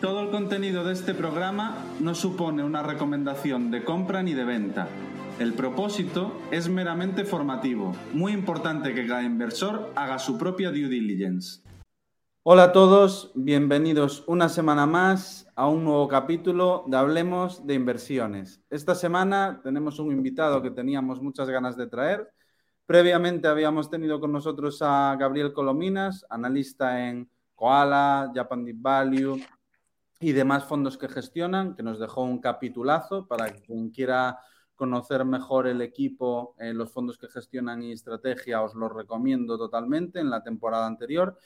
Todo el contenido de este programa no supone una recomendación de compra ni de venta. El propósito es meramente formativo. Muy importante que cada inversor haga su propia due diligence. Hola a todos, bienvenidos una semana más a un nuevo capítulo de Hablemos de Inversiones. Esta semana tenemos un invitado que teníamos muchas ganas de traer. Previamente habíamos tenido con nosotros a Gabriel Colominas, analista en Koala, Japan Deep Value, y demás fondos que gestionan, que nos dejó un capitulazo para quien quiera conocer mejor el equipo, eh, los fondos que gestionan y estrategia, os los recomiendo totalmente en la temporada anterior.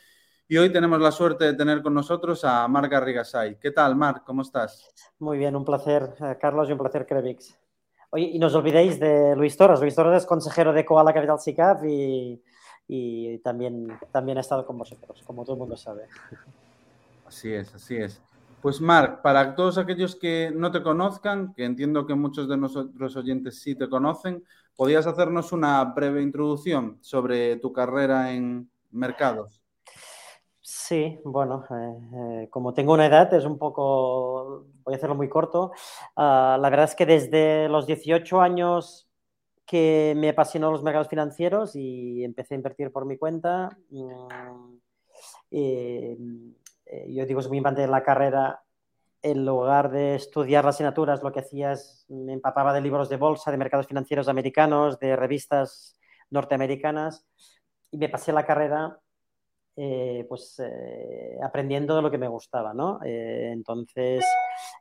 Y hoy tenemos la suerte de tener con nosotros a Marc Garrigasay. ¿Qué tal, Marc? ¿Cómo estás? Muy bien, un placer, eh, Carlos, y un placer, Crevix. Oye, y no os olvidéis de Luis Torres. Luis Torres es consejero de Koala Capital SICAF y, y también, también ha estado con vosotros, como todo el mundo sabe. Así es, así es. Pues Marc, para todos aquellos que no te conozcan, que entiendo que muchos de nuestros oyentes sí te conocen, ¿podrías hacernos una breve introducción sobre tu carrera en mercados? Sí, bueno, eh, eh, como tengo una edad, es un poco, voy a hacerlo muy corto. Uh, la verdad es que desde los 18 años que me apasionó los mercados financieros y empecé a invertir por mi cuenta. Um, eh, eh, yo digo, es muy importante la carrera, en lugar de estudiar las asignaturas, lo que hacía es, me empapaba de libros de bolsa, de mercados financieros americanos, de revistas norteamericanas, y me pasé la carrera eh, pues eh, aprendiendo de lo que me gustaba, ¿no? Eh, entonces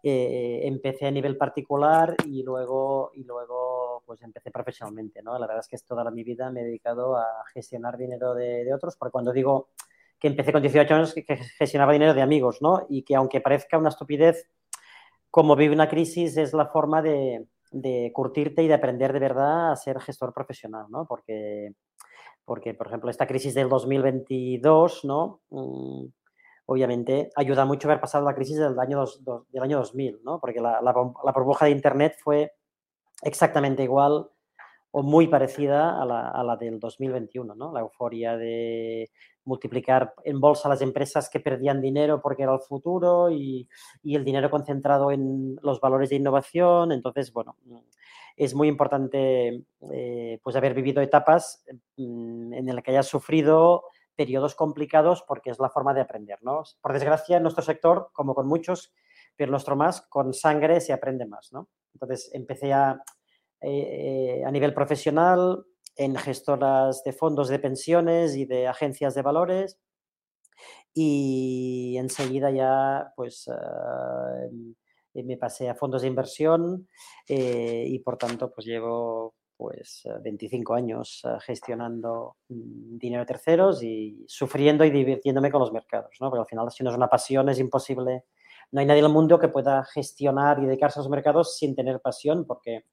eh, empecé a nivel particular y luego, y luego pues empecé profesionalmente, ¿no? La verdad es que toda mi vida me he dedicado a gestionar dinero de, de otros, porque cuando digo que empecé con 18 años que, gestionaba dinero de amigos, ¿no? Y que aunque parezca una estupidez, como vive una crisis, es la forma de, curtirte y de aprender de verdad a ser gestor profesional, ¿no? Porque, porque por ejemplo, esta crisis del 2022, ¿no? Mm, obviamente ayuda mucho haber pasado la crisis del año, dos, dos, del año 2000, ¿no? Porque la burbuja de Internet fue exactamente igual o muy parecida a la, a la, del 2021, ¿no? La euforia de multiplicar en bolsa las empresas que perdían dinero porque era el futuro y, el dinero concentrado en los valores de innovación. Entonces, bueno, es muy importante eh, pues haber vivido etapas mm, en las que hayas sufrido periodos complicados porque es la forma de aprender, ¿no? Por desgracia, en nuestro sector, como con muchos, pero nuestro más, con sangre se aprende más, ¿no? Entonces, empecé a, eh, a nivel profesional, en gestoras de fondos de pensiones y de agencias de valores. Y enseguida ya pues uh, me pasé a fondos de inversión eh, y por tanto pues llevo pues 25 años uh, gestionando mm, dinero de terceros y sufriendo y divirtiéndome con los mercados, ¿no? Porque al final si no es una pasión es imposible, no hay nadie en el mundo que pueda gestionar y dedicarse a los mercados sin tener pasión porque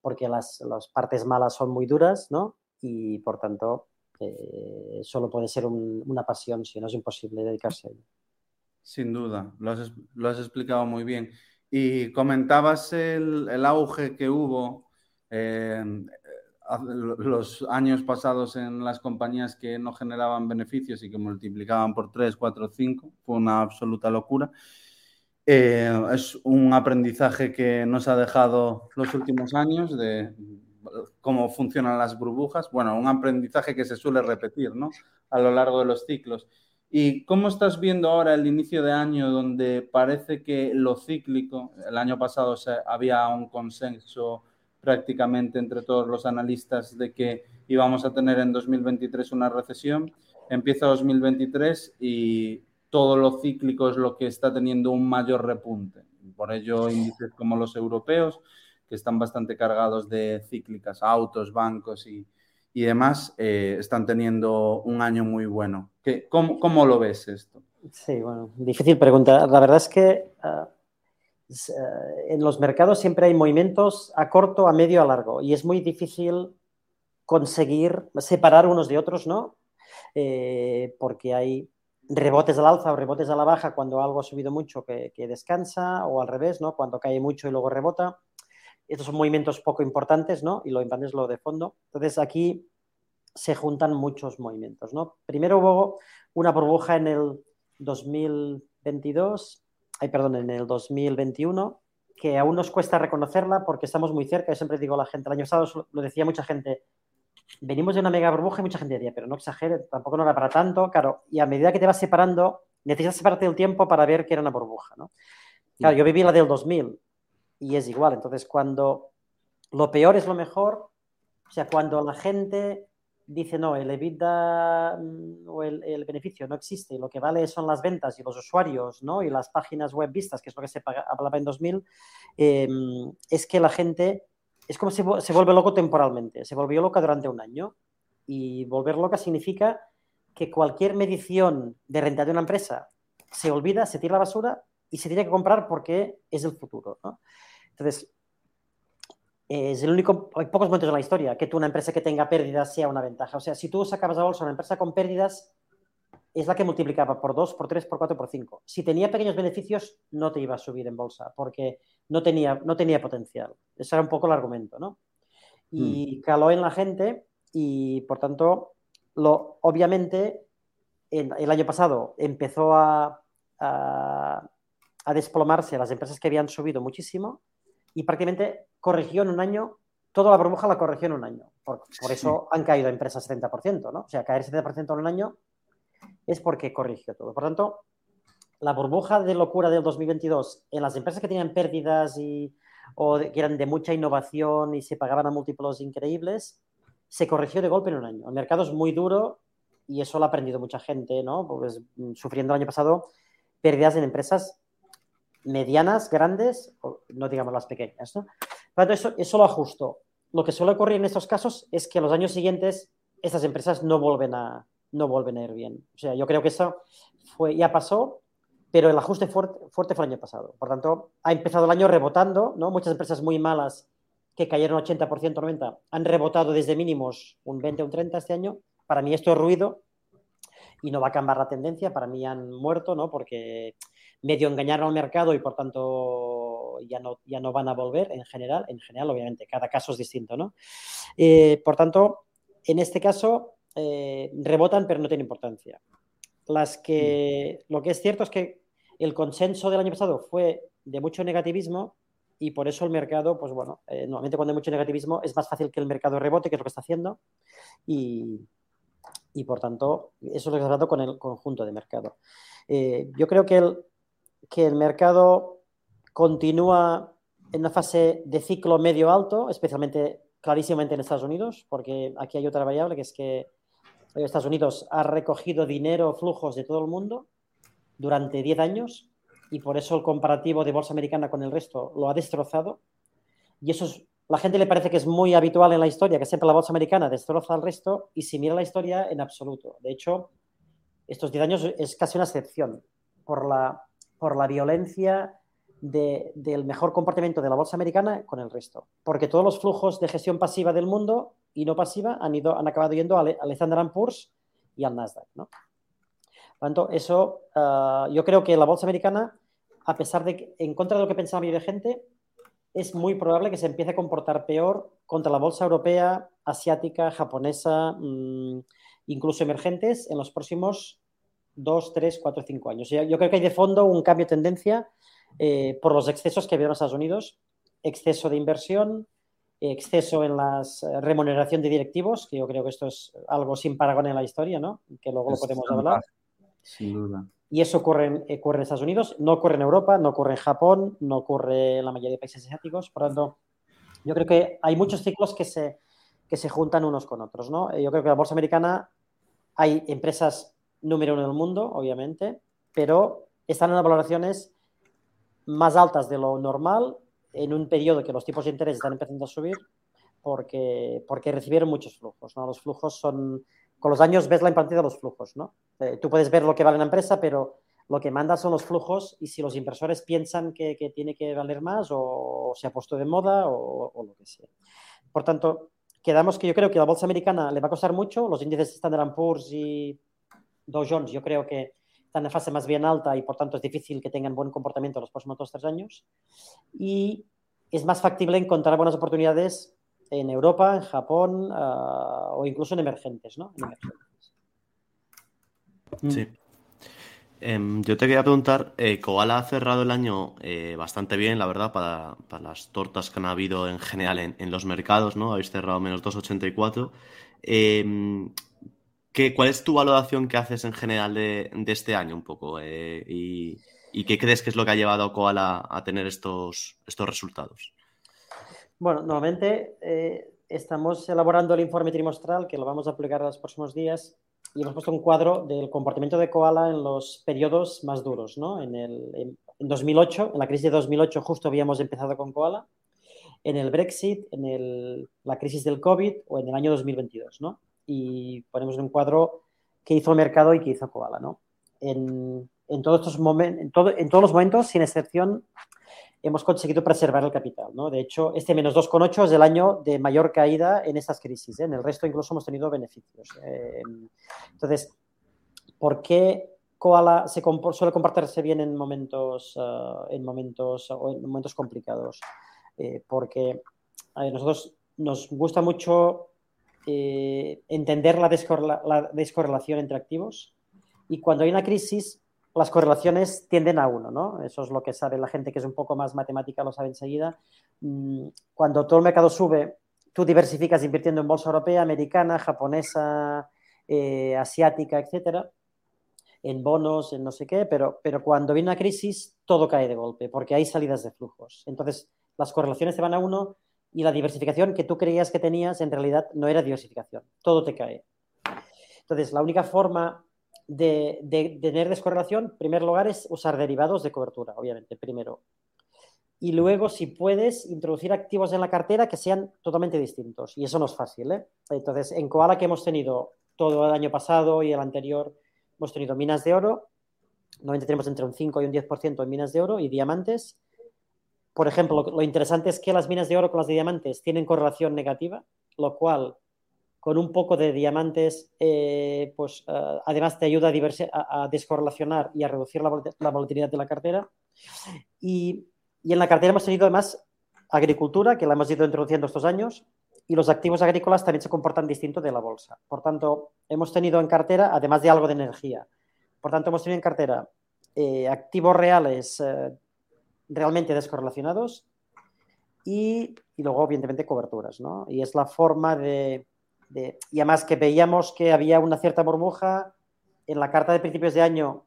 porque las, las, partes malas son muy duras, ¿no? Y por tanto, eh, solo puede ser un, una pasión, si no es imposible dedicarse a ello. Sin duda, lo has, lo has explicado muy bien. Y comentabas el, el auge que hubo eh, los años pasados en las compañías que no generaban beneficios y que multiplicaban por 3, 4, 5. Fue una absoluta locura. Eh, es un aprendizaje que nos ha dejado los últimos años de cómo funcionan las burbujas. Bueno, un aprendizaje que se suele repetir ¿no? a lo largo de los ciclos. ¿Y cómo estás viendo ahora el inicio de año donde parece que lo cíclico, el año pasado había un consenso prácticamente entre todos los analistas de que íbamos a tener en 2023 una recesión, empieza 2023 y todo lo cíclico es lo que está teniendo un mayor repunte. Por ello, índices como los europeos, que están bastante cargados de cíclicas, autos, bancos y, y demás, eh, están teniendo un año muy bueno. ¿Qué, cómo, cómo, lo ves esto? Sí, bueno, difícil pregunta. La verdad es que uh, en los mercados siempre hay movimientos a corto, a medio, a largo y es muy difícil conseguir separar unos de otros, ¿no? Eh, porque hay rebotes al alza o rebotes a la baja cuando algo ha subido mucho que, descansa o al revés, ¿no? Cuando cae mucho y luego rebota. Estos son movimientos poco importantes, ¿no? Y lo importante es lo de fondo. Entonces aquí se juntan muchos movimientos, ¿no? Primero hubo una burbuja en el 2022, ay, perdón, en el 2021, que aún nos cuesta reconocerla porque estamos muy cerca. Yo siempre digo a la gente, el año pasado lo decía mucha gente, venimos de una mega burbuja y mucha gente decía, pero no exagere, tampoco no era para tanto, claro, y a medida que te vas separando, necesitas separarte el tiempo para ver que era una burbuja, ¿no? Claro, yo viví la del 2000 y es igual, entonces cuando lo peor es lo mejor, o sea, cuando la gente dice, no, el EBITDA mm, o el, beneficio no existe, lo que vale son las ventas y los usuarios, ¿no? Y las páginas web vistas, que es lo que se hablaba en 2000, em, es que la gente es como si se vuelve loco temporalmente. Se volvió loca durante un año. Y volver loca significa que cualquier medición de renta de una empresa se olvida, se tira la basura y se tiene que comprar porque es el futuro. Entonces, es el único, hay pocos momentos en la historia que tú una empresa que tenga pérdidas sea una ventaja. O sea, si tú sacabas a bolsa una empresa con pérdidas, es la que multiplicaba por 2, por 3, por 4, por 5. Si tenía pequeños beneficios, no te iba a subir en bolsa porque no tenía, no tenía potencial. Ese era un poco el argumento, ¿no? Y mm. caló en la gente y, por tanto, lo, obviamente, el año pasado empezó a, a, desplomarse las empresas que habían subido muchísimo y prácticamente corrigió en un año, toda la burbuja la corrigió en un año. Por, eso han caído empresas 70%, ¿no? O sea, caer 70% en un año es porque corrigió todo. Por tanto, la burbuja de locura del 2022 en las empresas que tenían pérdidas y, o que eran de mucha innovación y se pagaban a múltiplos increíbles, se corrigió de golpe en un año. El mercado es muy duro y eso lo ha aprendido mucha gente, ¿no? Pues, sufriendo el año pasado pérdidas en empresas medianas, grandes, no digamos las pequeñas, ¿no? Por eso, eso lo ajustó. Lo que suele ocurrir en estos casos es que los años siguientes estas empresas no vuelven a, no vuelven a ir bien. O sea, yo creo que eso fue, ya pasó, pero el ajuste fuerte, fuerte fue el año pasado. Por tanto, ha empezado el año rebotando, ¿no? Muchas empresas muy malas que cayeron 80%, 90%, han rebotado desde mínimos un 20, un 30 este año. Para mí esto es ruido y no va a cambiar la tendencia. Para mí han muerto, ¿no? Porque medio engañaron al mercado y por tanto ya no, ya no van a volver en general. En general, obviamente, cada caso es distinto, ¿no? Eh, por tanto, en este caso, eh, rebotan, pero no tiene importancia. Las que, lo que es cierto es que el consenso del año pasado fue de mucho negativismo y por eso el mercado, pues bueno, eh, normalmente cuando hay mucho negativismo es más fácil que el mercado rebote, que es lo que está haciendo, y, por tanto, eso es lo que está hablando con el conjunto de mercado. Eh, yo creo que el, que el mercado continúa en una fase de ciclo medio alto, especialmente clarísimamente en Estados Unidos, porque aquí hay otra variable que es que Estados Unidos ha recogido dinero, flujos de todo el mundo durante 10 años y por eso el comparativo de bolsa americana con el resto lo ha destrozado. Y eso es, la gente le parece que es muy habitual en la historia, que siempre la bolsa americana destroza al resto y si mira la historia en absoluto. De hecho, estos 10 años es casi una excepción por la, por la violencia del mejor comportamiento de la bolsa americana con el resto. Porque todos los flujos de gestión pasiva del mundo y no pasiva han, ido, han acabado yendo al Standard Poor's y al Nasdaq. ¿no? Por tanto, eso, ah, yo creo que la bolsa americana, a pesar de que, en contra de lo que pensaba mi gente, es muy probable que se empiece a comportar peor contra la bolsa europea, asiática, japonesa, mm, incluso emergentes en los próximos 2, 3, 4, 5 años. Yo, creo que hay de fondo un cambio de tendencia eh, por los excesos que vieron Estados Unidos, exceso de inversión, exceso en la eh, remuneración de directivos, que yo creo que esto es algo sin paragón en la historia, ¿no? Que luego lo podemos hablar. Sin duda. Y eso ocurre en, ocurre en, Estados Unidos, no ocurre en Europa, no ocurre en Japón, no ocurre en la mayoría de países asiáticos. Por lo tanto, yo creo que hay muchos ciclos que se, que se juntan unos con otros, ¿no? Yo creo que la bolsa americana hay empresas número uno en el mundo, obviamente, pero están en las valoraciones más altas de lo normal en un periodo que los tipos de interés están empezando a subir porque, porque recibieron muchos flujos. ¿no? Los flujos son, con los años ves la importancia de los flujos. ¿no? Eh, tú puedes ver lo que vale la empresa, pero lo que manda son los flujos y si los inversores piensan que, tiene que valer más o, se ha puesto de moda o, lo que sea. Por tanto, quedamos que yo creo que la bolsa americana le va a costar mucho, los índices Standard Poor's y Dow Jones yo creo que están en fase más bien alta y por tanto es difícil que tengan buen comportamiento en los próximos dos o tres años. Y es más factible encontrar buenas oportunidades en Europa, en Japón ah, o incluso en emergentes, ¿no? En emergentes. Sí. Em, yo te quería preguntar, eh, Koala ha cerrado el año eh, bastante bien, la verdad, para, las tortas que han habido en general en, los mercados, ¿no? Habéis cerrado menos 2,84. Eh, ¿Cuál es tu valoración que haces en general de, este año un poco? Eh, y, qué crees que es lo que ha llevado a Koala a tener estos, resultados? Bueno, nuevamente estamos elaborando el informe trimestral que lo vamos a aplicar en los próximos días y hemos puesto un cuadro del comportamiento de koala en los periodos más duros, ¿no? En, el, en, 2008, en la crisis de 2008 justo habíamos empezado con koala, en el Brexit, en el, la crisis del COVID o en el año 2022, ¿no? Y ponemos un cuadro que hizo el mercado y que hizo koala, ¿no? En, en todos estos momentos, en, todo, en todos los momentos, sin excepción, hemos conseguido preservar el capital. ¿no? De hecho, este menos 2,8 es el año de mayor caída en estas crisis. ¿eh? En el resto incluso hemos tenido beneficios. Eh, entonces, ¿por qué Koala se suele comportarse bien en momentos, uh, en momentos, en momentos complicados? Eh, porque a nosotros nos gusta mucho entender la, la descorrelación entre activos y cuando hay una crisis las correlaciones tienden a uno, ¿no? Eso es lo que sabe la gente que es un poco más matemática, lo sabe enseguida. Mm, cuando todo el mercado sube, tú diversificas invirtiendo en bolsa europea, americana, japonesa, eh, asiática, etcétera, en bonos, en no sé qué, pero, pero cuando viene una crisis, todo cae de golpe, porque hay salidas de flujos. Entonces, las correlaciones se van a uno y la diversificación que tú creías que tenías, en realidad no era diversificación, todo te cae. Entonces, la única forma de, tener descorrelación, en primer lugar, es usar derivados de cobertura, obviamente, primero. Y luego, si puedes, introducir activos en la cartera que sean totalmente distintos. Y eso no es fácil. ¿eh? Entonces, en Koala, que hemos tenido todo el año pasado y el anterior, hemos tenido minas de oro. Normalmente tenemos entre un 5 y un 10% en minas de oro y diamantes. Por ejemplo, lo interesante es que las minas de oro con las de diamantes tienen correlación negativa, lo cual con un poco de diamantes, eh, pues eh, además te ayuda a, a, descorrelacionar y a reducir la, volatilidad de la cartera. Y, en la cartera hemos tenido además agricultura, que la hemos ido introduciendo estos años, y los activos agrícolas también se comportan distinto de la bolsa. Por tanto, hemos tenido en cartera, además de algo de energía, por tanto, hemos tenido en cartera eh, activos reales realmente descorrelacionados y, y, luego, evidentemente, coberturas. ¿no? Y es la forma de, y además que veíamos que había una cierta burbuja, en la carta de principios de año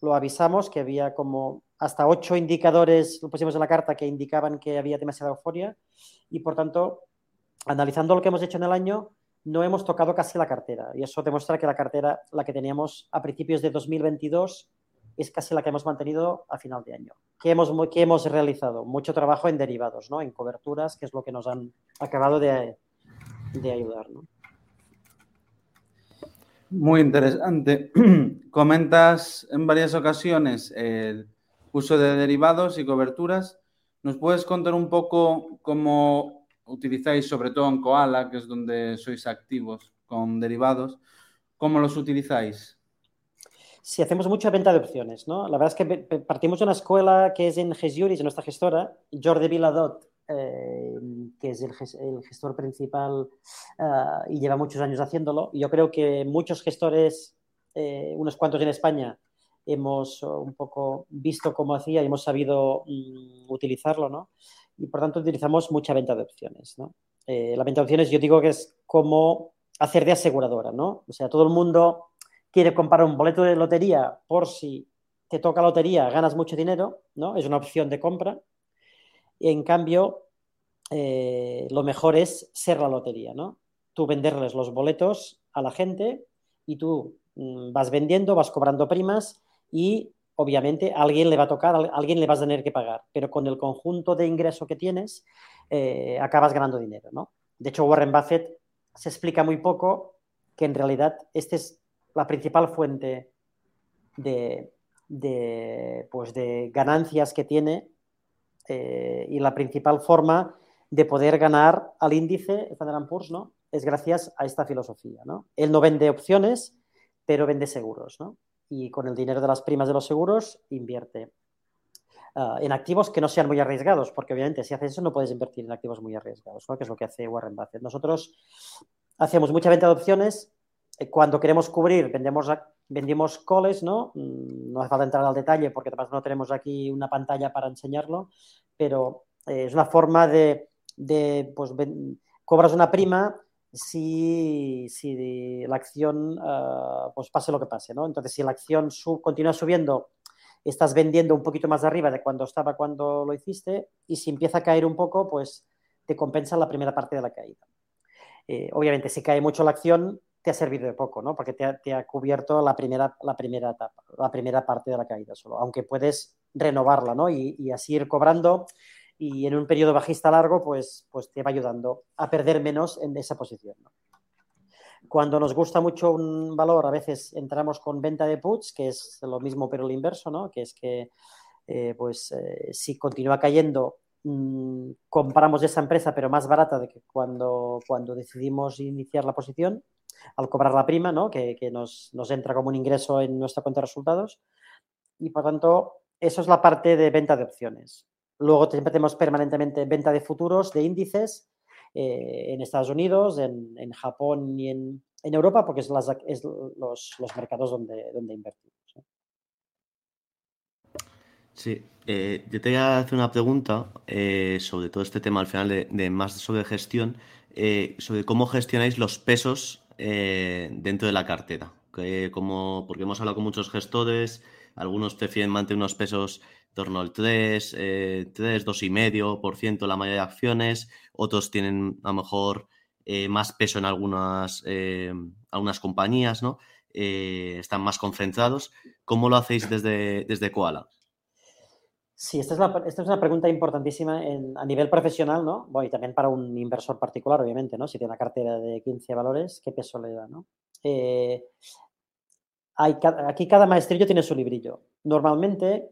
lo avisamos, que había como hasta ocho indicadores, lo pusimos en la carta, que indicaban que había demasiada euforia y por tanto, analizando lo que hemos hecho en el año, no hemos tocado casi la cartera y eso demuestra que la cartera, la que teníamos a principios de 2022, es casi la que hemos mantenido a final de año. ¿Qué hemos, qué hemos realizado? Mucho trabajo en derivados, ¿no? en coberturas, que es lo que nos han acabado de, de ayudar. ¿no? Muy interesante. Comentas en varias ocasiones el uso de derivados y coberturas. ¿Nos puedes contar un poco cómo utilizáis, sobre todo en Koala, que es donde sois activos con derivados, cómo los utilizáis? Sí, hacemos mucha venta de opciones, ¿no? La verdad es que partimos de una escuela que es en Gesjuris, en nuestra gestora, Jordi Viladot, eh, que es el, gestor principal ah, y lleva muchos años haciéndolo. Yo creo que muchos gestores, eh, unos cuantos en España, hemos un poco visto cómo hacía y hemos sabido mm, utilizarlo, ¿no? Y por tanto utilizamos mucha venta de opciones, ¿no? Eh, la venta de opciones yo digo que es como hacer de aseguradora, ¿no? O sea, todo el mundo quiere comprar un boleto de lotería por si te toca lotería, ganas mucho dinero, ¿no? Es una opción de compra en cambio, eh, lo mejor es ser la lotería, ¿no? Tú venderles los boletos a la gente y tú mm, vas vendiendo, vas cobrando primas y obviamente a alguien le va a tocar, a alguien le vas a tener que pagar, pero con el conjunto de ingreso que tienes eh, acabas ganando dinero, ¿no? De hecho, Warren Buffett se explica muy poco que en realidad esta es la principal fuente de, de, pues de ganancias que tiene eh, y la principal forma de poder ganar al índice Standard Poor's, ¿no? Es gracias a esta filosofía, ¿no? Él no vende opciones, pero vende seguros, ¿no? Y con el dinero de las primas de los seguros invierte uh, en activos que no sean muy arriesgados, porque obviamente si haces eso no puedes invertir en activos muy arriesgados, ¿no? Que es lo que hace Warren Buffett. Nosotros hacemos mucha venta de opciones. Eh, cuando queremos cubrir, vendemos, vendimos calls, ¿no? Mm, no hace falta entrar al detalle porque además no tenemos aquí una pantalla para enseñarlo, pero eh, es una forma de, pues, cobras una prima si, si la acción, uh, pues pase lo que pase, ¿no? Entonces, si la acción sub, continúa subiendo, estás vendiendo un poquito más arriba de cuando estaba cuando lo hiciste, y si empieza a caer un poco, pues te compensa la primera parte de la caída. Eh, obviamente, si cae mucho la acción, te ha servido de poco, ¿no? Porque te ha, cubierto la primera, la primera etapa, la primera parte de la caída solo, aunque puedes renovarla, ¿no? Y, así ir cobrando y en un periodo bajista largo, pues, pues te va ayudando a perder menos en esa posición. Cuando nos gusta mucho un valor, a veces entramos con venta de puts, que es lo mismo pero lo inverso, ¿no? Que es que eh, pues eh, si continúa cayendo, mmm, compramos esa empresa pero más barata de que cuando, cuando decidimos iniciar la posición, al cobrar la prima, ¿no? Que, que nos, nos entra como un ingreso en nuestra cuenta de resultados. Y por tanto, eso es la parte de venta de opciones. Luego siempre tenemos permanentemente venta de futuros, de índices, eh, en Estados Unidos, en, en Japón y en, en, Europa, porque es, es los, los, mercados donde, donde invertimos. Sí, eh, yo te voy a hacer una pregunta eh, sobre todo este tema al final de, de más sobre gestión, sobre cómo gestionáis los pesos dentro de la cartera. Que como, porque hemos hablado con muchos gestores, algunos prefieren mantener unos pesos torno al 3, eh, 3, 2,5% la mayoría de acciones, otros tienen a lo mejor eh, más peso en algunas, eh, algunas compañías, ¿no? Eh, están más concentrados. ¿Cómo lo hacéis desde, desde Koala? Sí, esta es, una pregunta importantísima a nivel profesional, ¿no? Bueno, y también para un inversor particular, obviamente, ¿no? Si tiene una cartera de 15 valores, ¿qué peso le da, no? Eh, hay, aquí cada maestrillo tiene su librillo. Normalmente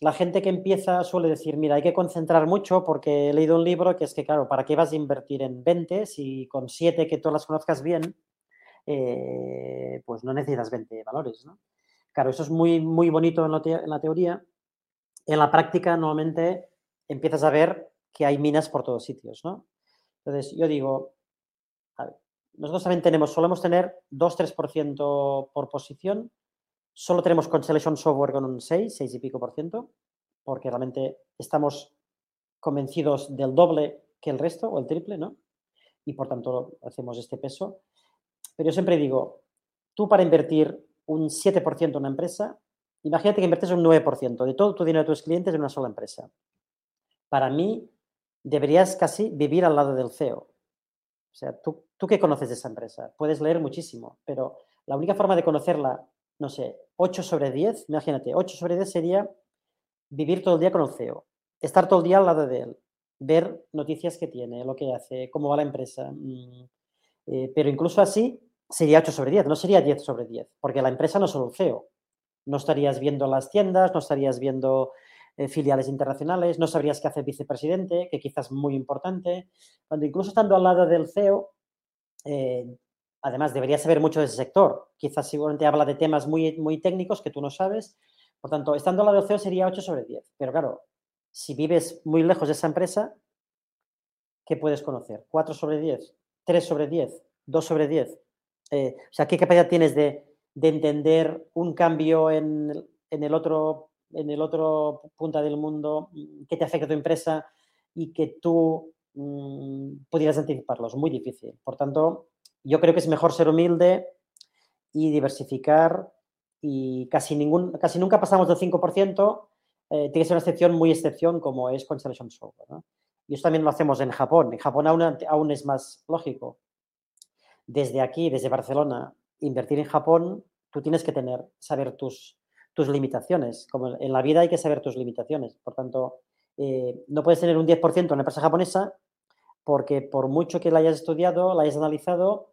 la gente que empieza suele decir, mira, hay que concentrar mucho porque he leído un libro que es que, claro, ¿para qué vas a invertir en 20 si con 7 que tú las conozcas bien, eh, pues no necesitas 20 valores, ¿no? Claro, eso es muy, muy bonito en, la teoría. En la práctica, normalmente, empiezas a ver que hay minas por todos sitios, ¿no? Entonces, yo digo, nosotros también tenemos, solemos tener 2-3% por posición Solo tenemos Constellation Software con un 6, 6 y pico por ciento, porque realmente estamos convencidos del doble que el resto o el triple, ¿no? Y por tanto hacemos este peso. Pero yo siempre digo, tú para invertir un 7% en una empresa, imagínate que inviertes un 9% de todo tu dinero de tus clientes en una sola empresa. Para mí, deberías casi vivir al lado del CEO. O sea, ¿tú, tú qué conoces de esa empresa? Puedes leer muchísimo, pero la única forma de conocerla no sé, 8 sobre 10, imagínate, 8 sobre 10 sería vivir todo el día con el CEO, estar todo el día al lado de él, ver noticias que tiene, lo que hace, cómo va la empresa. Mm, eh, pero incluso así sería 8 sobre 10, no sería 10 sobre 10, porque la empresa no es solo el CEO. No estarías viendo las tiendas, no estarías viendo eh, filiales internacionales, no sabrías qué hace el vicepresidente, que quizás es muy importante. Cuando incluso estando al lado del CEO, eh, además debería saber mucho de ese sector. Quizás seguramente habla de temas muy, muy técnicos que tú no sabes. Por tanto, estando al lado del CEO sería 8 sobre 10. Pero claro, si vives muy lejos de esa empresa, ¿qué puedes conocer? ¿4 sobre 10? ¿3 sobre 10? ¿2 sobre 10? Eh, o sea, ¿qué capacidad tienes de, de entender un cambio en, en, el otro, en el otro punta del mundo que te afecta a tu empresa y que tú mmm, pudieras anticiparlos? Muy difícil. Por tanto, yo creo que es mejor ser humilde y diversificar y casi, ningún, casi nunca pasamos del 5%, eh, tiene que ser una excepción muy excepción como es Constellation Software. Y eso también lo hacemos en Japón. En Japón aún, aún es más lógico. Desde aquí, desde Barcelona, invertir en Japón, tú tienes que tener, saber tus, tus limitaciones. Como en la vida hay que saber tus limitaciones. Por tanto, eh, no puedes tener un 10% en una empresa japonesa porque por mucho que la hayas estudiado, la hayas analizado,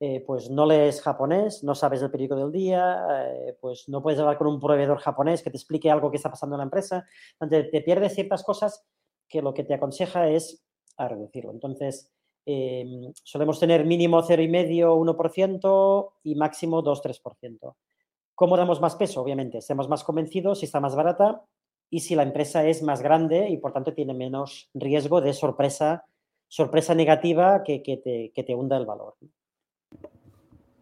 eh, pues no lees japonés, no sabes el periódico del día, eh, pues no puedes hablar con un proveedor japonés que te explique algo que está pasando en la empresa, donde te pierdes ciertas cosas que lo que te aconseja es a reducirlo. Entonces, em, solemos tener mínimo 0,5, 1% y máximo 2-3%. ¿Cómo damos más peso? Obviamente, estemos más convencidos si está más barata y si la empresa es más grande y por tanto tiene menos riesgo de sorpresa, sorpresa negativa que, te, que te hunda el valor.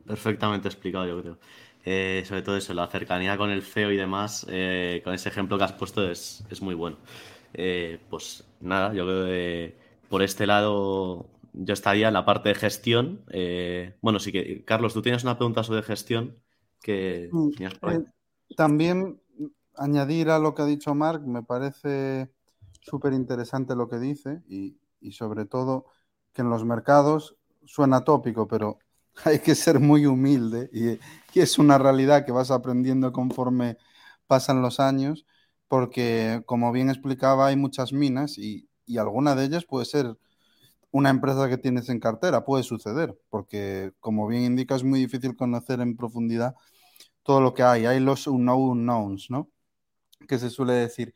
Perfectamente explicado, yo creo. Eh, sobre todo eso, la cercanía con el CEO y demás, eh, con ese ejemplo que has puesto es, muy bueno. Eh, pues nada, yo creo que por este lado yo estaría en la parte de gestión. bueno, sí que, Carlos, tú tienes una pregunta sobre gestión que mm, También añadir a lo que ha dicho Mark, me parece súper interesante lo que dice y, y sobre todo que en los mercados suena tópico, pero hay que ser muy humilde y, es una realidad que vas aprendiendo conforme pasan los años, porque como bien explicaba, hay muchas minas y, alguna de ellas puede ser una empresa que tienes en cartera, puede suceder, porque como bien indica, es muy difícil conocer en profundidad todo lo que hay. Hay los unknowns, ¿no? Que se suele decir.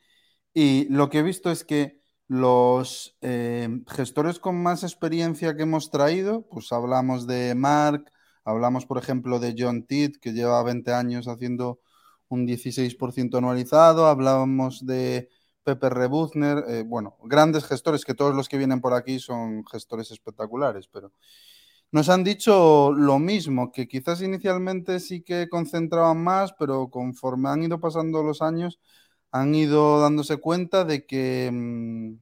Y lo que he visto es que los eh, gestores con más experiencia que hemos traído, pues hablamos de Mark, hablamos por ejemplo de John Titt, que lleva 20 años haciendo un 16% anualizado, hablábamos de Pepe Rebuzner, eh, bueno, grandes gestores, que todos los que vienen por aquí son gestores espectaculares, pero nos han dicho lo mismo, que quizás inicialmente sí que concentraban más, pero conforme han ido pasando los años, han ido dándose cuenta de que mm,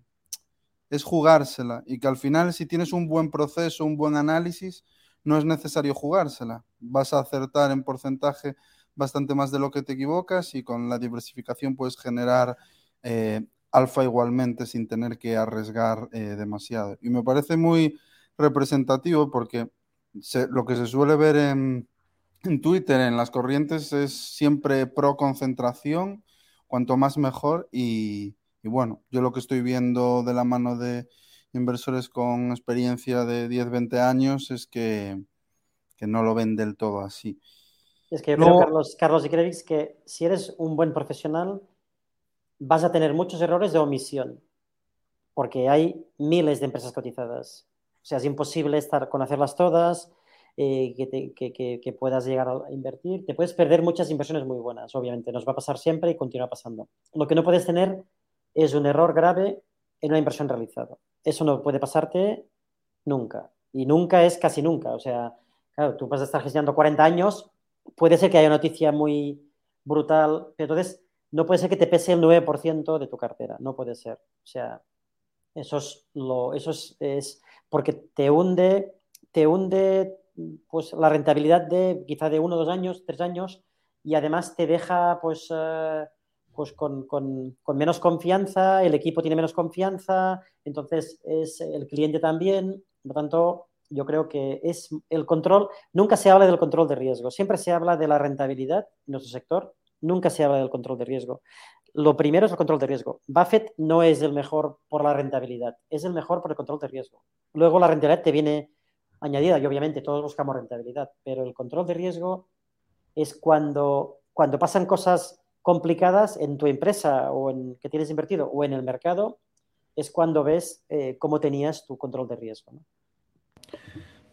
es jugársela y que al final si tienes un buen proceso, un buen análisis, no es necesario jugársela. Vas a acertar en porcentaje bastante más de lo que te equivocas y con la diversificación puedes generar eh, alfa igualmente sin tener que arriesgar eh, demasiado. Y me parece muy representativo porque lo que se suele ver en, en Twitter, en las corrientes, es siempre pro concentración cuanto más mejor y, bueno, yo lo que estoy viendo de la mano de inversores con experiencia de 10, 20 años es que, no lo ven del todo así. Es que yo creo, Carlos, Carlos y Krevix, que si eres un buen profesional, vas a tener muchos errores de omisión, porque hay miles de empresas cotizadas. O sea, es imposible estar, conocerlas todas, eh, que, puedas llegar a invertir. Te puedes perder muchas inversiones muy buenas, obviamente. Nos va a pasar siempre y continúa pasando. Lo que no puedes tener es un error grave en una inversión realizada. Eso no puede pasarte nunca. Y nunca es casi nunca. O sea, claro, tú vas a estar gestionando 40 años, puede ser que haya noticia muy brutal, pero entonces no puede ser que te pese el 9% de tu cartera. No puede ser. O sea, eso es, lo, eso es porque te hunde, te hunde pues la rentabilidad de quizá de uno, dos años, tres años, y además te deja pues, eh, pues con, menos confianza, el equipo tiene menos confianza, entonces es el cliente también, por lo tanto, yo creo que es el control, nunca se habla del control de riesgo, siempre se habla de la rentabilidad en nuestro sector, nunca se habla del control de riesgo. Lo primero es el control de riesgo. Buffett no es el mejor por la rentabilidad, es el mejor por el control de riesgo. Luego la rentabilidad te viene añadida y obviamente todos buscamos rentabilidad, pero el control de riesgo es cuando, cuando pasan cosas complicadas en tu empresa o en que tienes invertido o en el mercado, es cuando ves eh, cómo tenías tu control de riesgo.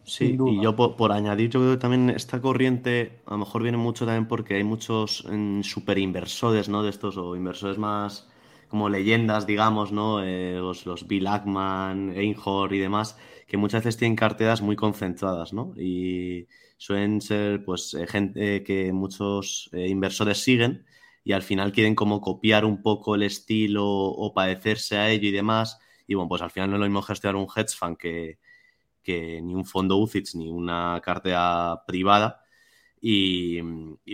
Sí, y yo por, añadir, yo creo que también esta corriente a lo mejor viene mucho también porque hay muchos mm, super inversores, ¿no? De estos o inversores más como leyendas, digamos, ¿no? Eh, los, los Bill Ackman, Einhorn y demás, que muchas veces tienen carteras muy concentradas, ¿no? Y suelen ser, pues, eh, gente que muchos eh, inversores siguen y al final quieren como copiar un poco el estilo o padecerse a ello y demás. Y bueno, pues al final no es lo mismo gestionar un hedge fund que, que ni un fondo UCITS ni una cartera privada. Y,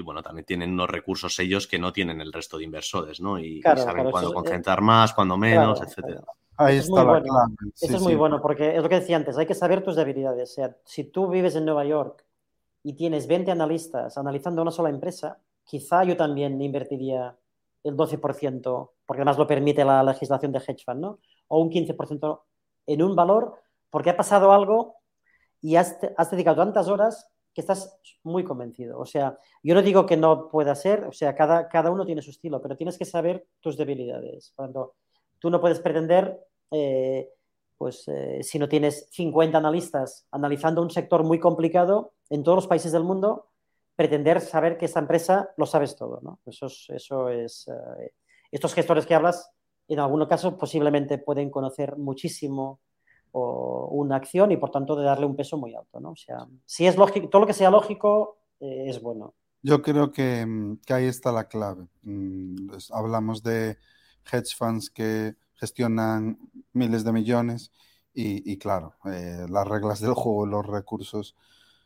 bueno, también tienen unos recursos ellos que no tienen el resto de inversores, ¿no? Y, saben cuándo concentrar más, cuándo menos, etcétera. Ahí está la clave. Eso es muy bueno, porque es lo que decía antes, hay que saber tus debilidades. O sea, si tú vives en Nueva York y tienes 20 analistas analizando una sola empresa, quizá yo también invertiría el 12%, porque además lo permite la legislación de hedge fund, ¿no? O un 15% en un valor, porque ha pasado algo y has, dedicado tantas horas que estás muy convencido. O sea, yo no digo que no pueda ser, o sea, cada, cada uno tiene su estilo, pero tienes que saber tus debilidades. Cuando tú no puedes pretender, eh, pues eh, si no tienes 50 analistas analizando un sector muy complicado en todos los países del mundo, pretender saber que esta empresa lo sabes todo, ¿no? Eso es, eso es eh, estos gestores que hablas, en algunos casos posiblemente pueden conocer muchísimo o una acción y por tanto de darle un peso muy alto, ¿no? O sea, si es lógico, todo lo que sea lógico eh, es bueno. Yo creo que, mm, que, ahí está la clave. Mm, hablamos de hedge funds que gestionan miles de millones y, y claro, eh, las reglas del juego, los recursos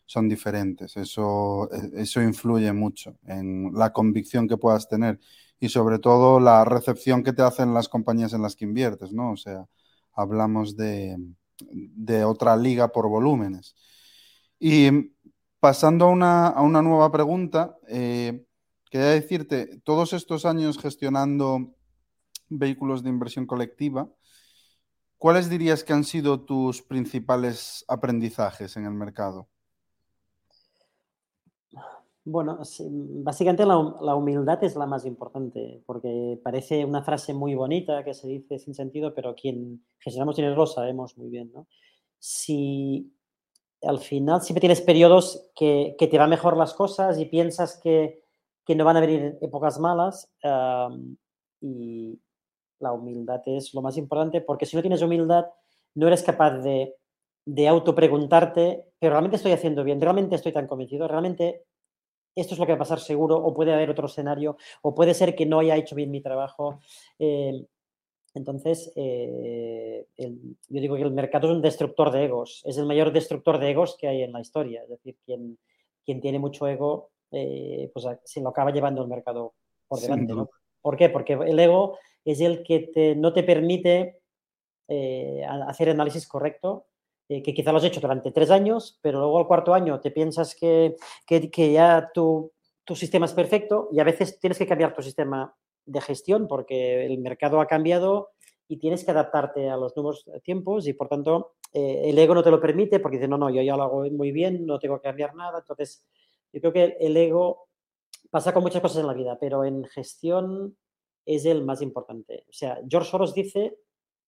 son diferentes. Eso, e, eso influye mucho en la convicción que puedas tener y sobre todo la recepción que te hacen las compañías en las que inviertes, ¿no? O sea, hablamos de, otra liga por volúmenes. Y pasando a una, nueva pregunta, eh, quería decirte, todos estos años gestionando vehículos de inversión colectiva, ¿cuáles dirías que han sido tus principales aprendizajes en el mercado? Bueno, básicamente la, humildad es la más importante, porque parece una frase muy bonita que se dice sin sentido, pero quien gestionamos dinero lo sabemos muy bien, ¿no? Si al final siempre tienes periodos que, te van mejor las cosas y piensas que, no van a venir épocas malas, y la humildad es lo más importante, porque si no tienes humildad, no eres capaz de, de autopreguntarte, pero realmente estoy haciendo bien, realmente estoy tan convencido, realmente esto es lo que va a pasar seguro, o puede haber otro escenario, o puede ser que no haya hecho bien mi trabajo. Eh, entonces, eh, yo digo que el mercado es un destructor de egos, es el mayor destructor de egos que hay en la historia. Es decir, quien, quien tiene mucho ego, eh, pues se lo acaba llevando el mercado por delante. ¿Por qué? Porque el ego es el que no te permite hacer análisis correcto eh, que quizá lo has hecho durante tres años, pero luego al cuarto año te piensas que, que, ya tu, tu, sistema es perfecto y a veces tienes que cambiar tu sistema de gestión porque el mercado ha cambiado y tienes que adaptarte a los nuevos tiempos y por tanto eh, el ego no te lo permite porque dice, no, no, yo ya lo hago muy bien, no tengo que cambiar nada. Entonces, yo creo que el ego pasa con muchas cosas en la vida, pero en gestión es el más importante. O sea, George Soros dice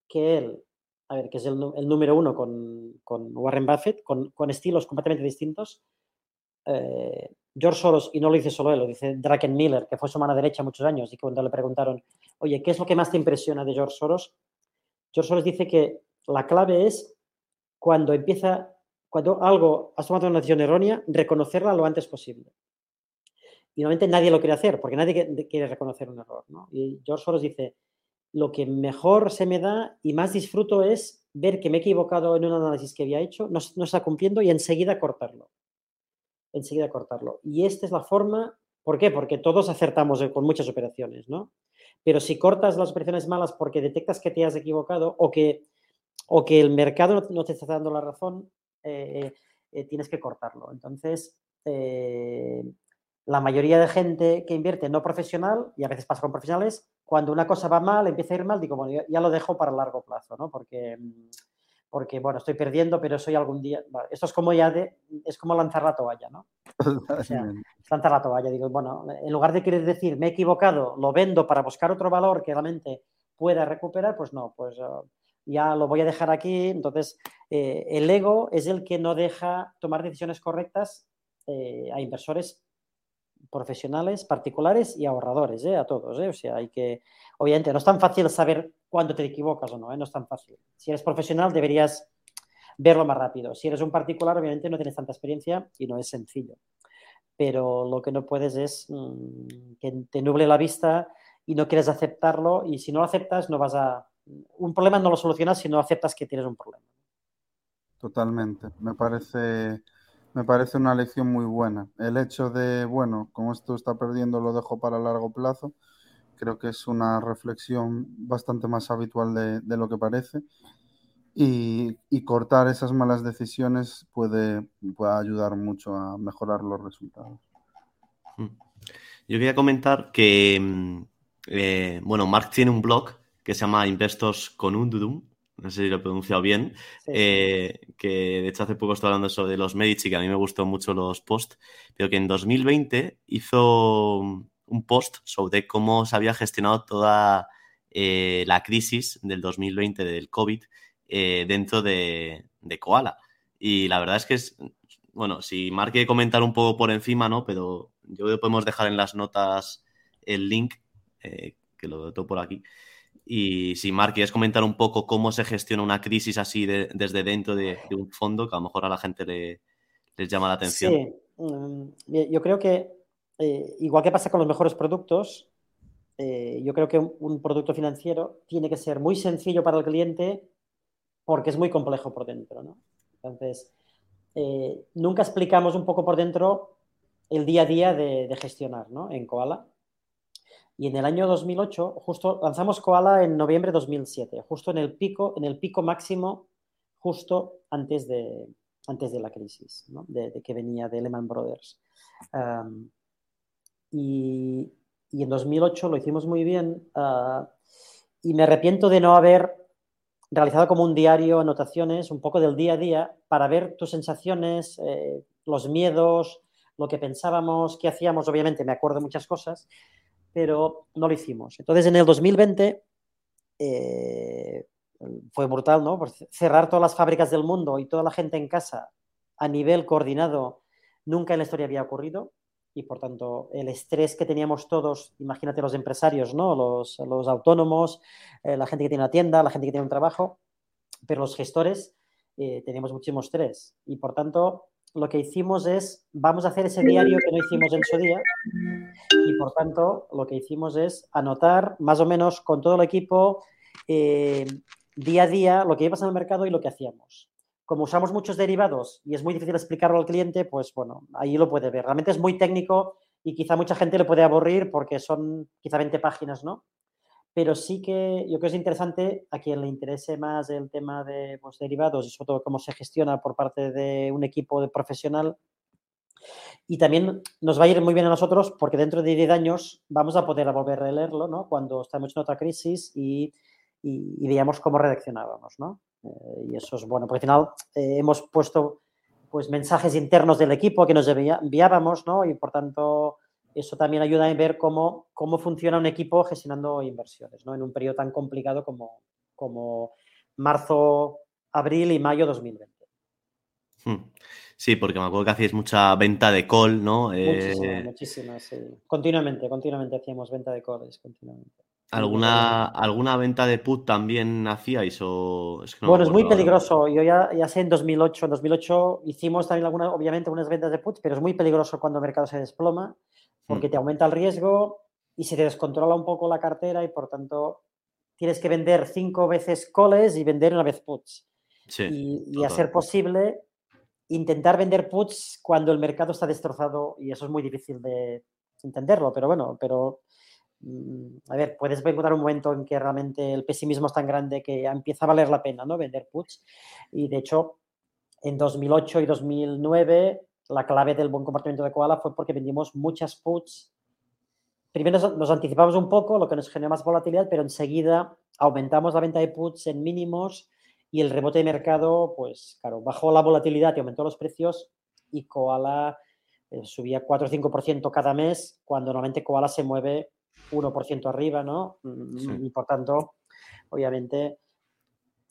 que él a ver, que es el, número uno con, Warren Buffett, con, estilos completamente distintos. Eh, George Soros, y no lo dice solo él, lo dice Draken Miller, que fue su mano derecha muchos años, y cuando le preguntaron, oye, ¿qué es lo que más te impresiona de George Soros? George Soros dice que la clave es cuando empieza, cuando algo has tomado una decisión errónea, reconocerla lo antes posible. Y normalmente nadie lo quiere hacer, porque nadie quiere reconocer un error. Y George Soros dice, lo que mejor se me da y más disfruto es ver que me he equivocado en un análisis que había hecho, no, está cumpliendo y enseguida cortarlo. Enseguida cortarlo. Y esta es la forma, ¿por qué? Porque todos acertamos con muchas operaciones, ¿no? Pero si cortas las operaciones malas porque detectas que te has equivocado o que, o que el mercado no te está dando la razón, eh, eh, tienes que cortarlo. Entonces, eh, la mayoría de gente que invierte no profesional, y a veces pasa con profesionales, cuando una cosa va mal, empieza a ir mal, digo, bueno, ya, lo dejo para largo plazo, ¿no? Porque, mm, porque, bueno, estoy perdiendo, pero soy algún día... esto es como ya de... es como lanzar la toalla, ¿no? lanzar la toalla. Digo, bueno, en lugar de querer decir, me he equivocado, lo vendo para buscar otro valor que realmente pueda recuperar, pues no, pues uh, ya lo voy a dejar aquí. Entonces, eh, el ego es el que no deja tomar decisiones correctas eh, a inversores profesionales, particulares y ahorradores, ¿eh? a todos. ¿eh? O sea, hay que, obviamente, no es tan fácil saber cuándo te equivocas o no, ¿eh? no es tan fácil. Si eres profesional, deberías verlo más rápido. Si eres un particular, obviamente no tienes tanta experiencia y no es sencillo. Pero lo que no puedes es mm, que te nuble la vista y no quieres aceptarlo y si no lo aceptas no vas a... Un problema no lo solucionas si no aceptas que tienes un problema. Totalmente. Me parece me parece una lección muy buena. El hecho de, bueno, como esto está perdiendo, lo dejo para largo plazo, creo que es una reflexión bastante más habitual de, lo que parece. Y, cortar esas malas decisiones puede, puede ayudar mucho a mejorar los resultados. Mm. Yo quería comentar que, mm, eh, bueno, Mark tiene un blog que se llama Investors con no sé si lo he pronunciado bien, eh, que de hecho hace poco estoy hablando sobre los Medici, que a mí me gustó mucho los posts, pero que en 2020 hizo un post sobre cómo se había gestionado toda eh, la crisis del 2020 del COVID eh, dentro de, Koala. Y la verdad es que es, bueno, si Mark quiere comentar un poco por encima, ¿no? Pero yo creo que podemos dejar en las notas el link, que lo tengo por aquí. Y si Mark quieres comentar un poco cómo se gestiona una crisis así desde dentro de, un fondo, que a lo mejor a la gente le, les llama la atención. Sí, mm, yo creo que eh, igual que pasa con los mejores productos, eh, yo creo que un, producto financiero tiene que ser muy sencillo para el cliente porque es muy complejo por dentro. ¿no? Entonces, eh, nunca explicamos un poco por dentro el día a día de, gestionar ¿no? en Koala. Y en el año 2008, justo lanzamos Koala en noviembre de 2007, justo en el pico, en el pico máximo, justo antes de, antes de la crisis, de, que venía de Lehman Brothers. y, y en 2008 lo hicimos muy bien ah, y me arrepiento de no haber realizado como un diario anotaciones un poco del día a día para ver tus sensaciones, eh, los miedos, lo que pensábamos, qué hacíamos. Obviamente me acuerdo muchas cosas, pero no lo hicimos. Entonces en el 2020 eh, fue brutal, ¿no? cerrar todas las fábricas del mundo y toda la gente en casa a nivel coordinado nunca en la historia había ocurrido y por tanto el estrés que teníamos todos, imagínate los empresarios, ¿no? los, autónomos, eh, la gente que tiene una tienda, la gente que tiene un trabajo, pero los gestores eh, teníamos muchísimo estrés y por tanto lo que hicimos es, vamos a hacer ese diario que no hicimos en su día y por tanto lo que hicimos es anotar más o menos con todo el equipo eh, día a día lo que iba en el mercado y lo que hacíamos como usamos muchos derivados y es muy difícil explicarlo al cliente, pues bueno, ahí lo puede ver. Realmente es muy técnico y quizá mucha gente le puede aburrir porque son quizá 20 páginas, ¿no? Pero sí que yo creo que es interesante a quien le interese más el tema de pues, derivados y sobre todo cómo se gestiona por parte de un equipo de profesional. Y también nos va a ir muy bien a nosotros porque dentro de 10 años vamos a poder volver a leerlo, ¿no? Cuando estamos en otra crisis y, y, veamos cómo reaccionábamos, ¿no? Eh, y eso es bueno, porque al final eh, hemos puesto pues mensajes internos del equipo que nos enviábamos, ¿no? Y por tanto, eso también ayuda a ver cómo, cómo funciona un equipo gestionando inversiones, ¿no? En un periodo tan complicado como, como marzo, abril y mayo 2020. Hmm. Sí, porque me acuerdo que hacíais mucha venta de call, ¿no? Muchísima, eh, muchísima, sí. Continuamente, continuamente hacíamos venta de calls, continuamente. ¿Alguna, ¿Alguna venta de put también hacíais? O... bueno, es muy peligroso. Yo ya, ya sé en 2008. En 2008 hicimos también alguna, obviamente unas ventas de put, pero es muy peligroso cuando el mercado se desploma porque mm. te aumenta el riesgo y se te descontrola un poco la cartera y por tanto tienes que vender cinco veces calls y vender una vez puts. y, y a ser posible, intentar vender puts cuando el mercado está destrozado y eso es muy difícil de entenderlo, pero bueno, pero Mm, a ver, puedes encontrar un momento en que realmente el pesimismo es tan grande que empieza a valer la pena ¿no? vender puts. Y de hecho, en 2008 y 2009, la clave del buen comportamiento de Koala fue porque vendimos muchas puts. Primero nos anticipamos un poco, lo que nos generó más volatilidad, pero enseguida aumentamos la venta de puts en mínimos y el rebote de mercado, pues claro, bajó la volatilidad y aumentó los precios y Koala eh, subía 4 o 5% cada mes, cuando normalmente Koala se mueve 1% arriba, ¿no? Mm, y por tanto, obviamente,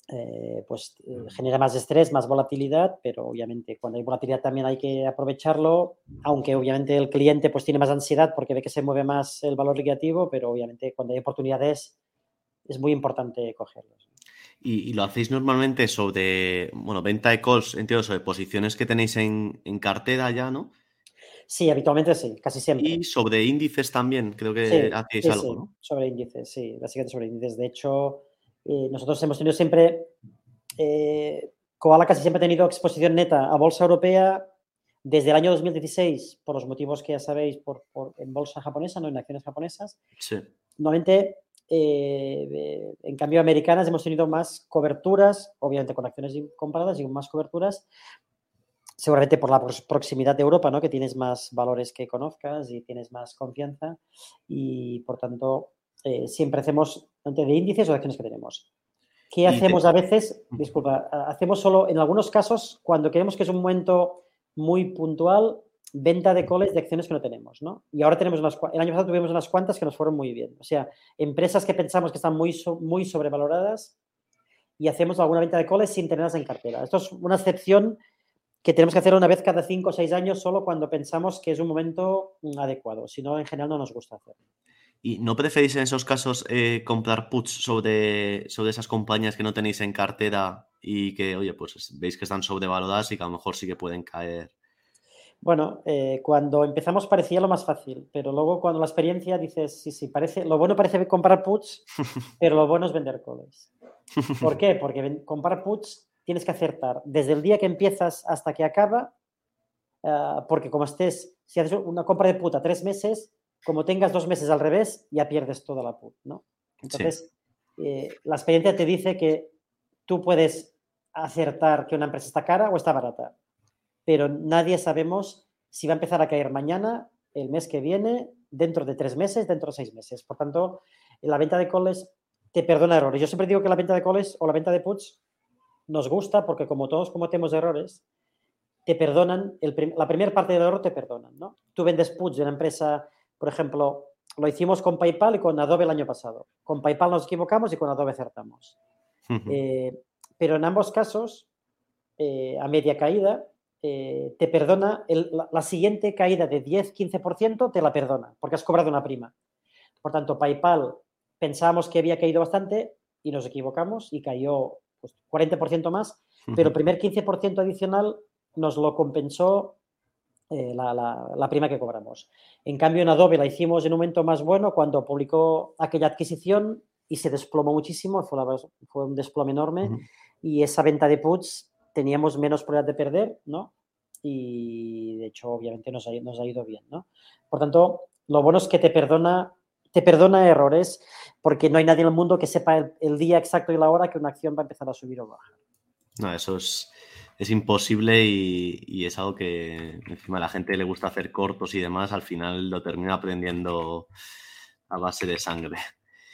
eh, pues eh, genera más estrés, más volatilidad, pero obviamente cuando hay volatilidad también hay que aprovecharlo, aunque obviamente el cliente pues tiene más ansiedad porque ve que se mueve más el valor liquidativo, pero obviamente cuando hay oportunidades es muy importante cogerlos. Y, lo hacéis normalmente sobre, bueno, venta de calls, entiendo, sobre posiciones que tenéis en, en cartera ya, ¿no? Sí, habitualmente sí, casi siempre. Y sobre índices también, creo que hacéis algo, ¿no? Sobre índices, sí, básicamente sobre índices. De hecho, eh, nosotros hemos tenido siempre, eh, Koala casi siempre ha tenido exposición neta a bolsa europea desde el año 2016, por los motivos que ya sabéis, por, en bolsa japonesa, no en acciones japonesas. Sí. Normalmente, eh, en cambio, americanas hemos tenido más coberturas, obviamente con acciones comparadas y más coberturas, seguramente por la proximidad de Europa, ¿no? Que tienes más valores que conozcas y tienes más confianza y, por tanto, eh, siempre hacemos ante de índices o de acciones que tenemos. ¿Qué hacemos a veces? Disculpa, hacemos solo en algunos casos cuando creemos que es un momento muy puntual, venta de coles de acciones que no tenemos, ¿no? Y ahora tenemos unas el año pasado tuvimos unas cuantas que nos fueron muy bien. O sea, empresas que pensamos que están muy, muy sobrevaloradas y hacemos alguna venta de coles sin tenerlas en cartera. Esto es una excepción que tenemos que hacer una vez cada cinco o seis años solo cuando pensamos que es un momento adecuado. Si no, en general no nos gusta hacerlo. ¿Y no preferís en esos casos eh, comprar puts sobre, sobre esas compañías que no tenéis en cartera y que, oye, pues veis que están sobrevaloradas y que a lo mejor sí que pueden caer bueno, eh, cuando empezamos parecía lo más fácil, pero luego cuando la experiencia dices, sí, sí, parece, lo bueno parece comprar puts, pero lo bueno es vender calls. ¿Por qué? Porque comprar puts tienes que acertar desde el día que empiezas hasta que acaba, ah, porque como estés, si haces una compra de put a tres meses, como tengas dos meses al revés, ya pierdes toda la put, ¿no? Entonces, eh, la experiencia te dice que tú puedes acertar que una empresa está cara o está barata pero nadie sabemos si va a empezar a caer mañana, el mes que viene, dentro de tres meses, dentro de seis meses. Por tanto, la venta de calls te perdona errores. Yo siempre digo que la venta de calls o la venta de puts nos gusta porque como todos cometemos errores, te perdonan, la primera parte del error te perdonan, ¿no? Tú vendes puts de una empresa, por ejemplo, lo hicimos con PayPal y con Adobe el año pasado. Con PayPal nos equivocamos y con Adobe acertamos. Eh, pero en ambos casos, eh, a media caída, eh, te perdona, la, siguiente caída de 10-15% te la perdona, porque has cobrado una prima. Por tanto, PayPal pensábamos que había caído bastante y nos equivocamos y cayó pues, 40% más, pero el primer 15% adicional nos lo compensó eh, la, prima que cobramos. En cambio, en Adobe la hicimos en un momento más bueno cuando publicó aquella adquisición y se desplomó muchísimo, fue, fue un desplome enorme y esa venta de puts teníamos menos probabilidad de perder, ¿no? Y de hecho, obviamente nos ha, nos ha ido bien, ¿no? Por tanto, lo bueno es que te perdona, te perdona errores porque no hay nadie en el mundo que sepa el, día exacto y la hora que una acción va a empezar a subir o bajar. No, eso es, es imposible y, es algo que encima a la gente le gusta hacer cortos y demás, al final lo termina aprendiendo a base de sangre.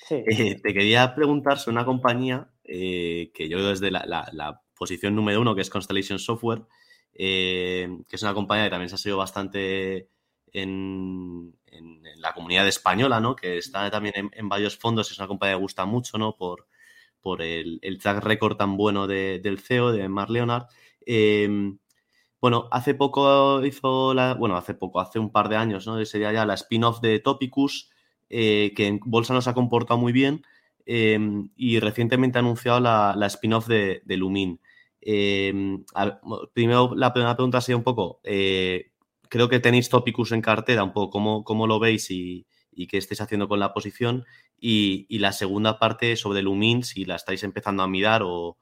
Eh, te quería preguntar sobre una compañía eh, que yo desde la, la, posición número uno, que es Constellation Software, eh, que es una compañía que también se ha sido bastante en, la comunidad española, ¿no? que está también en, varios fondos, es una compañía que gusta mucho ¿no? por, por el, track record tan bueno del CEO, de Mark Leonard. Em, bueno, hace poco hizo la, bueno, hace poco, hace un par de años, ¿no? Sería ya la spin-off de Topicus, eh, que en bolsa nos ha comportado muy bien em, y recientemente ha anunciado la, spin-off de, de, Lumin. Em, primero, la primera pregunta sería un poco, eh, creo que tenéis Topicus en cartera, un poco cómo, lo veis y, qué estáis haciendo con la posición. Y, la segunda parte sobre Lumin, si la estáis empezando a mirar o,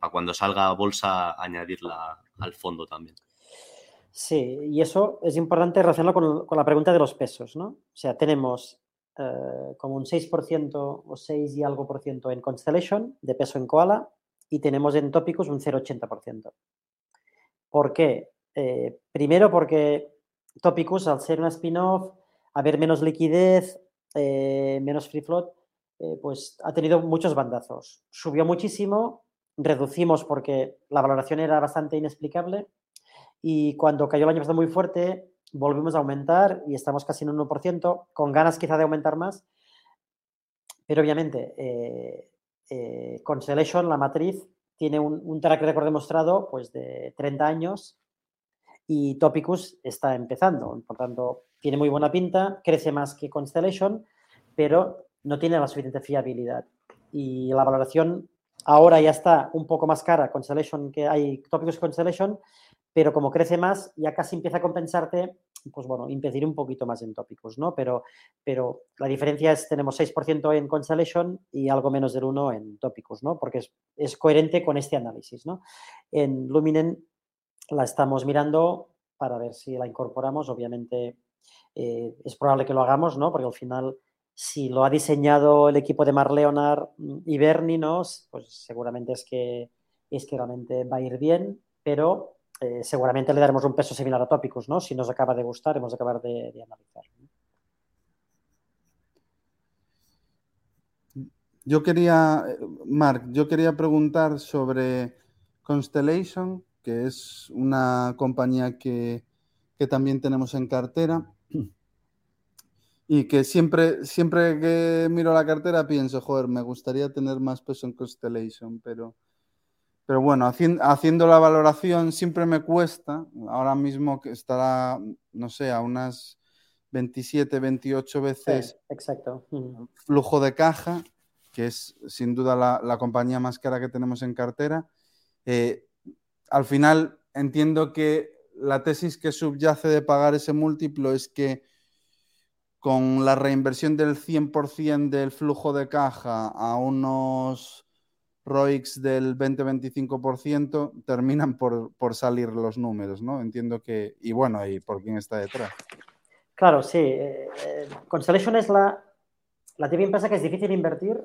para cuando salga bolsa añadirla al fondo también. Sí, y eso es importante relacionarlo con, la pregunta de los pesos, ¿no? O sea, tenemos eh, como un 6% o 6 y algo por ciento en Constellation de peso en Koala y tenemos en Topicus un 0,80%. ¿Por qué? Eh, primero porque Topicus, al ser una spin-off, haber menos liquidez, eh, menos free float, pues ha tenido muchos bandazos. Subió muchísimo, reducimos porque la valoración era bastante inexplicable y cuando cayó el año pasado muy fuerte, volvimos a aumentar y estamos casi en un 1%, con ganas quizá de aumentar más. Pero obviamente eh, Constellation, la matriz, tiene un, track record demostrado pues, de 30 años y Topicus está empezando. Por tanto, tiene muy buena pinta, crece más que Constellation, pero no tiene la suficiente fiabilidad. Y la valoración ahora ya está un poco más cara Constellation que hay Topicus Constellation, pero como crece más, ya casi empieza a compensarte pues bueno, impedir un poquito más en tópicos, ¿no? Pero, pero la diferencia es, tenemos 6% en Constellation y algo menos del 1 en tópicos, ¿no? Porque es, coherente con este análisis, ¿no? En Luminen la estamos mirando para ver si la incorporamos. Obviamente eh, es probable que lo hagamos, ¿no? Porque al final, si lo ha diseñado el equipo de Mar Leonard y Bernie. Pues seguramente es que, es que realmente va a ir bien, pero eh, seguramente le daremos un peso similar a tópicos, ¿no? Si nos acaba de gustar, hemos de acabar de, analizar. yo quería, Mark, yo quería preguntar sobre Constellation, que es una compañía que, que también tenemos en cartera y que siempre, siempre que miro la cartera pienso, joder, me gustaría tener más peso en Constellation, pero, pero bueno, haciendo la valoración siempre me cuesta, ahora mismo que estará, no sé, a unas 27, 28 veces exacto. flujo de caja, que es sin duda la, compañía más cara que tenemos en cartera. Eh, al final entiendo que la tesis que subyace de pagar ese múltiplo es que con la reinversión del 100% del flujo de caja a unos ROIX del 20-25%, terminan por, salir los números, ¿no? Entiendo que, y bueno, y por quién está detrás. Claro, sí. Eh, eh, Constellation es la, la típica empresa que es difícil invertir,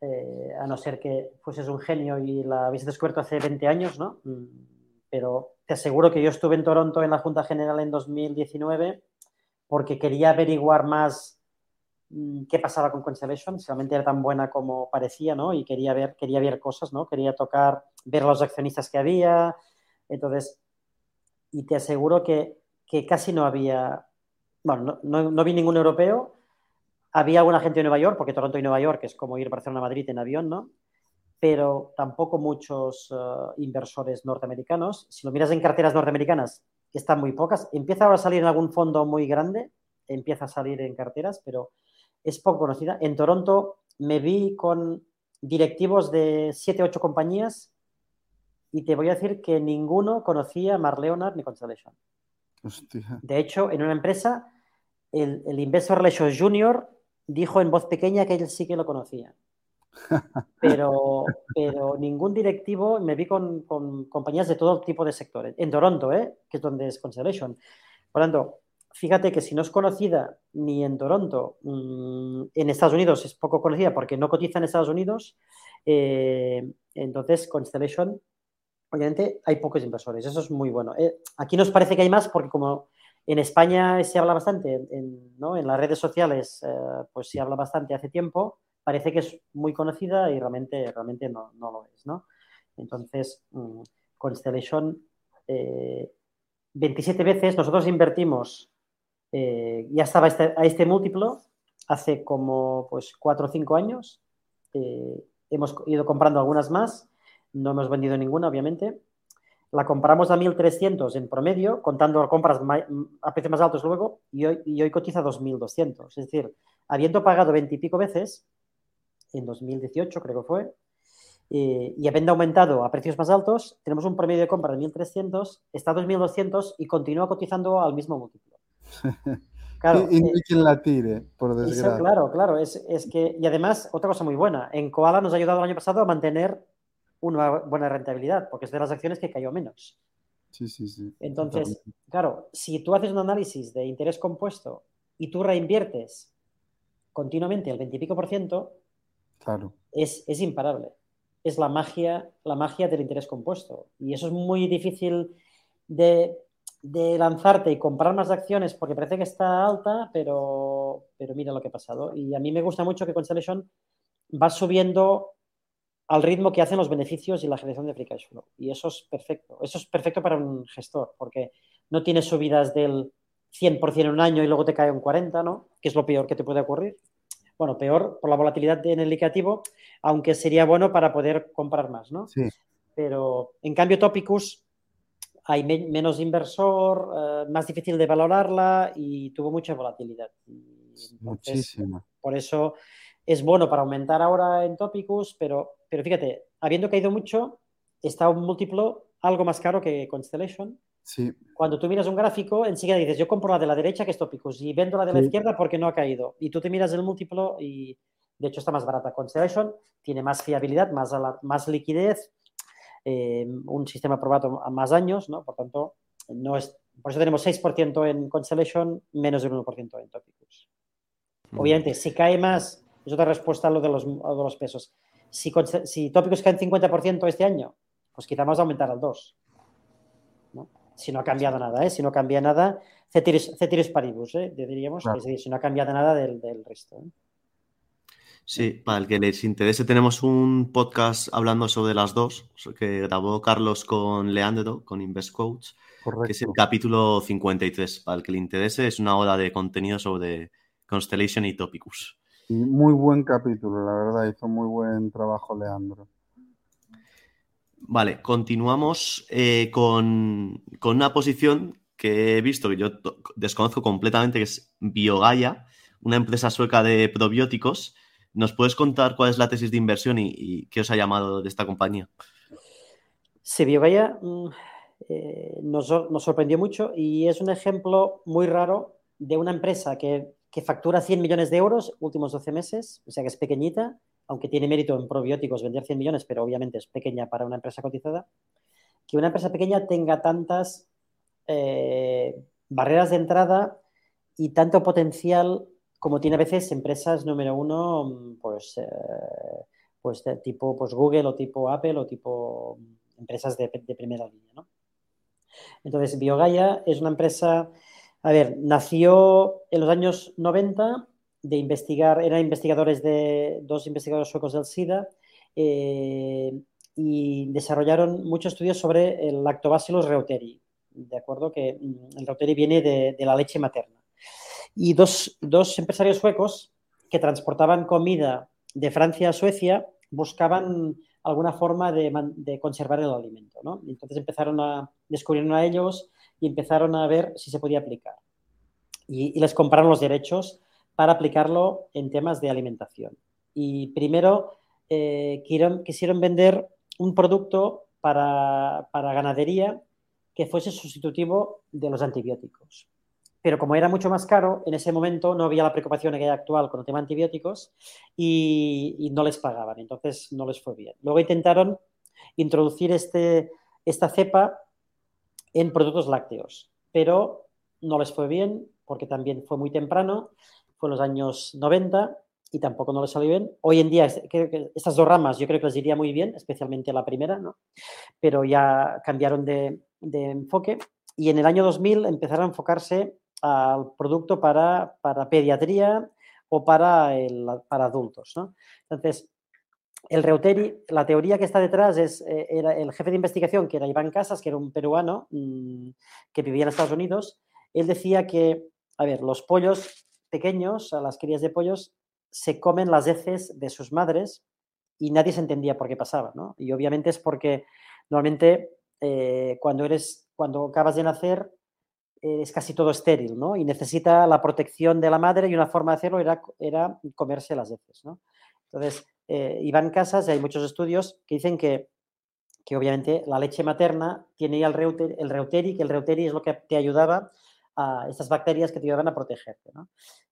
eh, a no ser que fueses un genio y la habéis descubierto hace 20 años, ¿no? Mm, pero te aseguro que yo estuve en Toronto en la Junta General en 2019 porque quería averiguar más mm, qué pasaba con Constellation, si realmente era tan buena como parecía, ¿no? Y quería ver, quería ver cosas, ¿no? Quería tocar, ver los accionistas que había. Entonces, y te aseguro que, casi no había, bueno, no, vi ningún europeo. Había alguna gente de Nueva York, porque Toronto y Nueva York es como ir a Barcelona a Madrid en avión, ¿no? Pero tampoco muchos eh, inversores norteamericanos. Si lo miras en carteras norteamericanas, están muy pocas. Empieza ahora a salir en algún fondo muy grande, empieza a salir en carteras, pero es poco conocida. En Toronto me vi con directivos de 7, 8 compañías y te voy a decir que ninguno conocía a Mar Leonard ni Constellation. De hecho, en una empresa, el, el Investor Relations Junior dijo en voz pequeña que él sí que lo conocía. Pero, pero ningún directivo, me vi con, compañías de todo tipo de sectores. En Toronto, ¿eh? que es donde es Constellation. Por tanto, fíjate que si no es conocida ni en Toronto, mm, en Estados Unidos es poco conocida porque no cotiza en Estados Unidos, eh, entonces Constellation, obviamente hay pocos inversores, eso es muy bueno. Eh, aquí nos parece que hay más porque como en España se habla bastante, en, ¿no? en las redes sociales pues se habla bastante hace tiempo, parece que es muy conocida y realmente, realmente no, lo es, ¿no? Entonces, mm, Constellation, 27 eh, veces, nosotros invertimos, eh, ya estaba este, a este múltiplo hace como pues 4 o 5 años, eh, hemos ido comprando algunas más, no hemos vendido ninguna, obviamente, la compramos a 1.300 en promedio, contando compras a precios más altos luego, y hoy, y hoy cotiza 2.200. Es decir, habiendo pagado 20 y pico veces, en 2018 creo que fue, eh, y habiendo aumentado a precios más altos, tenemos un promedio de compra de 1.300, está a 2.200 y continúa cotizando al mismo múltiplo. Claro, y, hay eh, quien la tire, por desgracia. claro, claro, es, es, que, y además, otra cosa muy buena, en Koala nos ha ayudado el año pasado a mantener una buena rentabilidad, porque es de las acciones que cayó menos. Sí, sí, sí. Entonces, claro, si tú haces un análisis de interés compuesto y tú reinviertes continuamente el 20 y pico por ciento, es, imparable. Es la magia, la magia del interés compuesto. Y eso es muy difícil de, lanzarte y comprar más acciones porque parece que está alta, pero, pero mira lo que ha pasado. Y a mí me gusta mucho que Constellation va subiendo al ritmo que hacen los beneficios y la generación de free cash flow. Y eso es perfecto. Eso es perfecto para un gestor, porque no tienes subidas del 100% en un año y luego te cae un 40%, ¿no? Que es lo peor que te puede ocurrir bueno, peor por la volatilidad en el indicativo, aunque sería bueno para poder comprar más, ¿no? Sí. Pero en cambio, Topicus hay menos inversor, eh, más difícil de valorarla y tuvo mucha volatilidad. Muchísima. Por eso es bueno para aumentar ahora en Topicus, pero, pero fíjate, habiendo caído mucho, está un múltiplo algo más caro que Constellation cuando tú miras un gráfico, enseguida dices, yo compro la de la derecha que es Topicus y vendo la de la izquierda porque no ha caído. Y tú te miras el múltiplo y de hecho está más barata. Constellation tiene más fiabilidad, más, más liquidez, eh, un sistema probado a más años, ¿no? Por tanto, no es, por eso tenemos 6% en Constellation, menos del 1% en Topicus. Obviamente, si cae más, es otra respuesta a lo de los, de los pesos. Si, si Topicus cae en 50% este año, pues quizá vamos a aumentar al 2% si no ha cambiado nada, ¿eh? si no cambia nada, ceteris, paribus, ¿eh? diríamos, es decir, si no ha cambiado nada del, resto. ¿eh? Sí, para el que les interese, tenemos un podcast hablando sobre las dos, que grabó Carlos con Leandro, con Invest Coach, que es el capítulo 53. Para el que le interese, es una hora de contenido sobre Constellation y Topicus. muy buen capítulo, la verdad, hizo muy buen trabajo Leandro. Vale, continuamos eh, con, con, una posición que he visto que yo desconozco completamente, que es Biogaia, una empresa sueca de probióticos ¿Nos puedes contar cuál es la tesis de inversión y, qué os ha llamado de esta compañía? Sí, BioGaia mm, eh, nos, sorprendió mucho y es un ejemplo muy raro de una empresa que, factura 100 millones de euros últimos 12 meses, o sea que es pequeñita, aunque tiene mérito en probióticos vender 100 millones, pero obviamente es pequeña para una empresa cotizada, que una empresa pequeña tenga tantas eh, barreras de entrada y tanto potencial como tiene a veces empresas número uno, pues, eh, pues tipo pues Google o tipo Apple o tipo empresas de, primera línea. ¿no? Entonces, BioGaia es una empresa, a ver, nació en los años 90 de investigar, eran investigadores de dos investigadores suecos del SIDA eh, y desarrollaron muchos estudios sobre el lactobacillus reuteri, de acuerdo que mm, el reuteri viene de la leche materna y dos, empresarios suecos que transportaban comida de Francia a Suecia buscaban alguna forma de, conservar el alimento. ¿no? Entonces empezaron a descubrir a ellos y empezaron a ver si se podía aplicar. Y, les compraron los derechos para aplicarlo en temas de alimentación. Y primero eh, quisieron, vender un producto para, para ganadería que fuese sustitutivo de los antibióticos pero como era mucho más caro, en ese momento no había la preocupación que hay actual con el tema antibióticos y, no les pagaban, entonces no les fue bien. Luego intentaron introducir este, esta cepa en productos lácteos, pero no les fue bien porque también fue muy temprano, en los años 90 y tampoco no les salió bien. Hoy en día, estas dos ramas yo creo que les iría muy bien, especialmente la primera, ¿no? pero ya cambiaron de, de enfoque y en el año 2000 empezaron a enfocarse al producto para, pediatría o para, para adultos. Entonces, el Reuteri, la teoría que está detrás es, eh, era el jefe de investigación, que era Iván Casas, que era un peruano mm, que vivía en Estados Unidos. Él decía que, a ver, los pollos pequeños, a las crías de pollos, se comen las heces de sus madres y nadie se entendía por qué pasaba, Y obviamente es porque normalmente eh, cuando eres, cuando acabas de nacer, es casi todo estéril, ¿no? Y necesita la protección de la madre y una forma de hacerlo era, era comerse las heces, ¿no? Entonces, eh, Iván Casas, hay muchos estudios que dicen que, que obviamente la leche materna tiene el, reuter, el reuteri, que el reuteri es lo que te ayudaba a estas bacterias que te ayudaban a protegerte.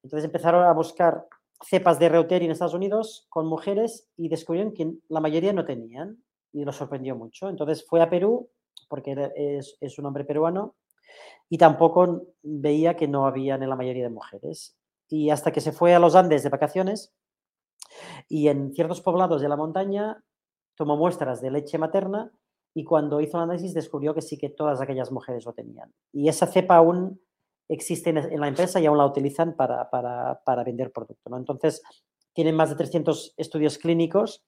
Entonces empezaron a buscar cepas de reuteri en Estados Unidos con mujeres y descubrieron que la mayoría no tenían y lo sorprendió mucho. Entonces fue a Perú, porque es, es un hombre peruano, y tampoco veía que no habían en la mayoría de mujeres. Y hasta que se fue a los Andes de vacaciones y en ciertos poblados de la montaña tomó muestras de leche materna y cuando hizo el análisis descubrió que sí que todas aquellas mujeres lo tenían. Y esa cepa aún existe en la empresa y aún la utilizan para, para, vender producto. ¿no? Entonces, tienen más de 300 estudios clínicos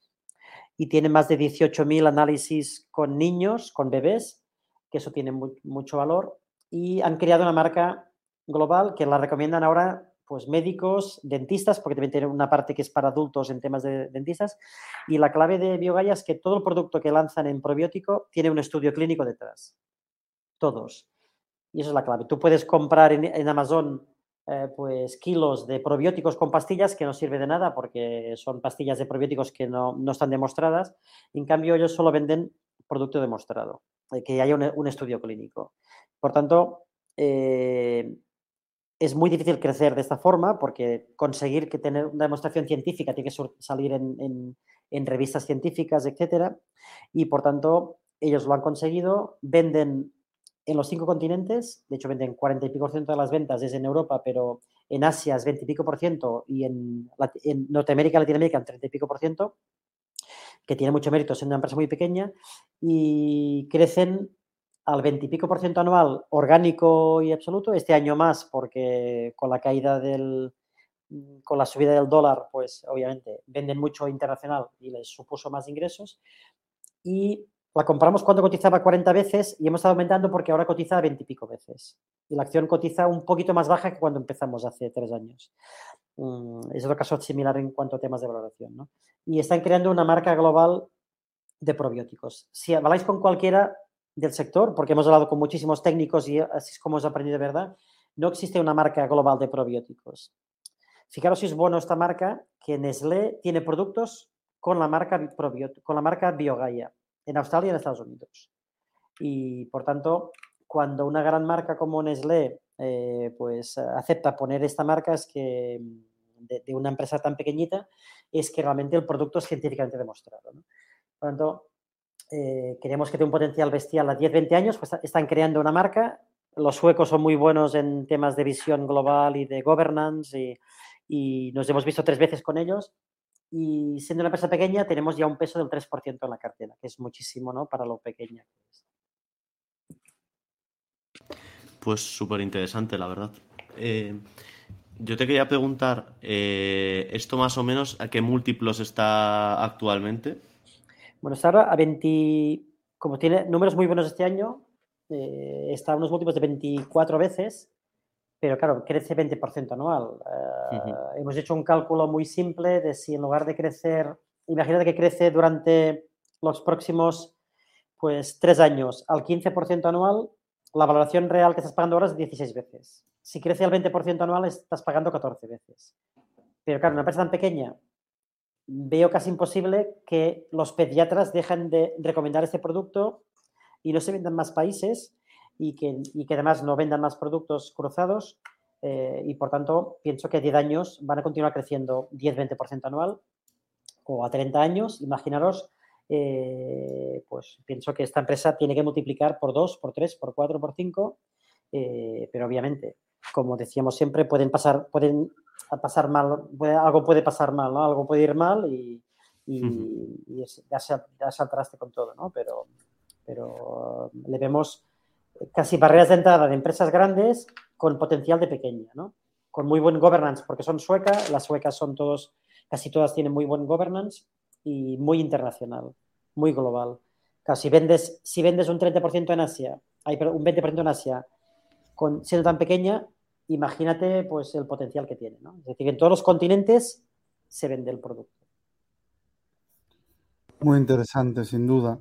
y tienen más de 18.000 análisis con niños, con bebés, que eso tiene mucho valor y han creado una marca global que la recomiendan ahora pues médicos, dentistas, porque también tiene una parte que es para adultos en temas de dentistas. Y la clave de Biogaya es que todo el producto que lanzan en probiótico tiene un estudio clínico detrás. Todos. Y eso es la clave. Tú puedes comprar en, Amazon eh, pues kilos de probióticos con pastillas que no sirve de nada porque son pastillas de probióticos que no, están demostradas. En cambio, ellos solo venden producto demostrado, eh, que haya un estudio clínico. Por tanto, eh, es muy difícil crecer de esta forma porque conseguir que tener una demostración científica tiene que salir en, revistas científicas, etcétera. Y por tanto, ellos lo han conseguido, venden en los cinco continentes, de hecho venden 40 y pico por ciento de las ventas es en Europa, pero en Asia es 20 y pico por ciento y en, Norteamérica y Latinoamérica en 30 y pico por ciento, que tiene mucho mérito siendo una empresa muy pequeña y crecen al 20 y pico por ciento anual orgánico y absoluto, este año más porque con la caída del, con la subida del dólar, pues obviamente venden mucho internacional y les supuso más ingresos. Y la compramos cuando cotizaba 40 veces y hemos estado aumentando porque ahora cotiza 20 y pico veces. Y la acción cotiza un poquito más baja que cuando empezamos hace tres años. Mm, es otro caso similar en cuanto a temas de valoración. ¿no? Y están creando una marca global de probióticos. Si habláis con cualquiera del sector, porque hemos hablado con muchísimos técnicos y así es como hemos aprendido de verdad, no existe una marca global de probióticos. Fijaros si es bueno esta marca, que Nestlé tiene productos con la marca, con la marca Biogaia en Australia y en Estados Unidos. Y por tanto, cuando una gran marca como Nestlé eh, pues acepta poner esta marca es que de, una empresa tan pequeñita es que realmente el producto es científicamente demostrado. Por tanto, eh, que tenga un potencial bestial a 10-20 años, pues están creando una marca. Los suecos son muy buenos en temas de visión global y de governance y, y nos hemos visto tres veces con ellos y siendo una empresa pequeña tenemos ya un peso del 3% en la cartera, que es muchísimo ¿no? para lo pequeña que es. Pues súper interesante, la verdad. Eh, yo te quería preguntar, eh, ¿esto más o menos a qué múltiplos está actualmente? Bueno, está ahora a 20, como tiene números muy buenos este año, eh, está a unos múltiplos de 24 veces pero claro, crece 20% anual. Eh, hemos hecho un cálculo muy simple de si en lugar de crecer, imagínate que crece durante los próximos pues tres años al 15% anual, la valoración real que estás pagando ahora es 16 veces. Si crece al 20% anual, estás pagando 14 veces. Pero claro, una empresa tan pequeña, veo casi imposible que los pediatras dejen de recomendar este producto y no se vendan más países y que, y que además no vendan más productos cruzados eh, y por tanto pienso que a 10 años van a continuar creciendo 10-20% anual o a 30 años, imaginaros, eh, pues pienso que esta empresa tiene que multiplicar por 2, por 3, por 4, por 5, eh, pero obviamente, como decíamos siempre, pueden pasar, pueden pasar mal, algo puede pasar mal, ¿no? algo puede ir mal y, y, ya, se, ya se con todo, ¿no? Pero, pero le vemos casi barreras de entrada de empresas grandes con potencial de pequeña, ¿no? Con muy buen governance, porque son suecas, las suecas son todos, casi todas tienen muy buen governance y muy internacional, muy global. Casi si vendes, si vendes un 30% en Asia, hay un 20% en Asia, con, siendo tan pequeña, imagínate pues el potencial que tiene, ¿no? Es decir, en todos los continentes se vende el producto. Muy interesante, sin duda.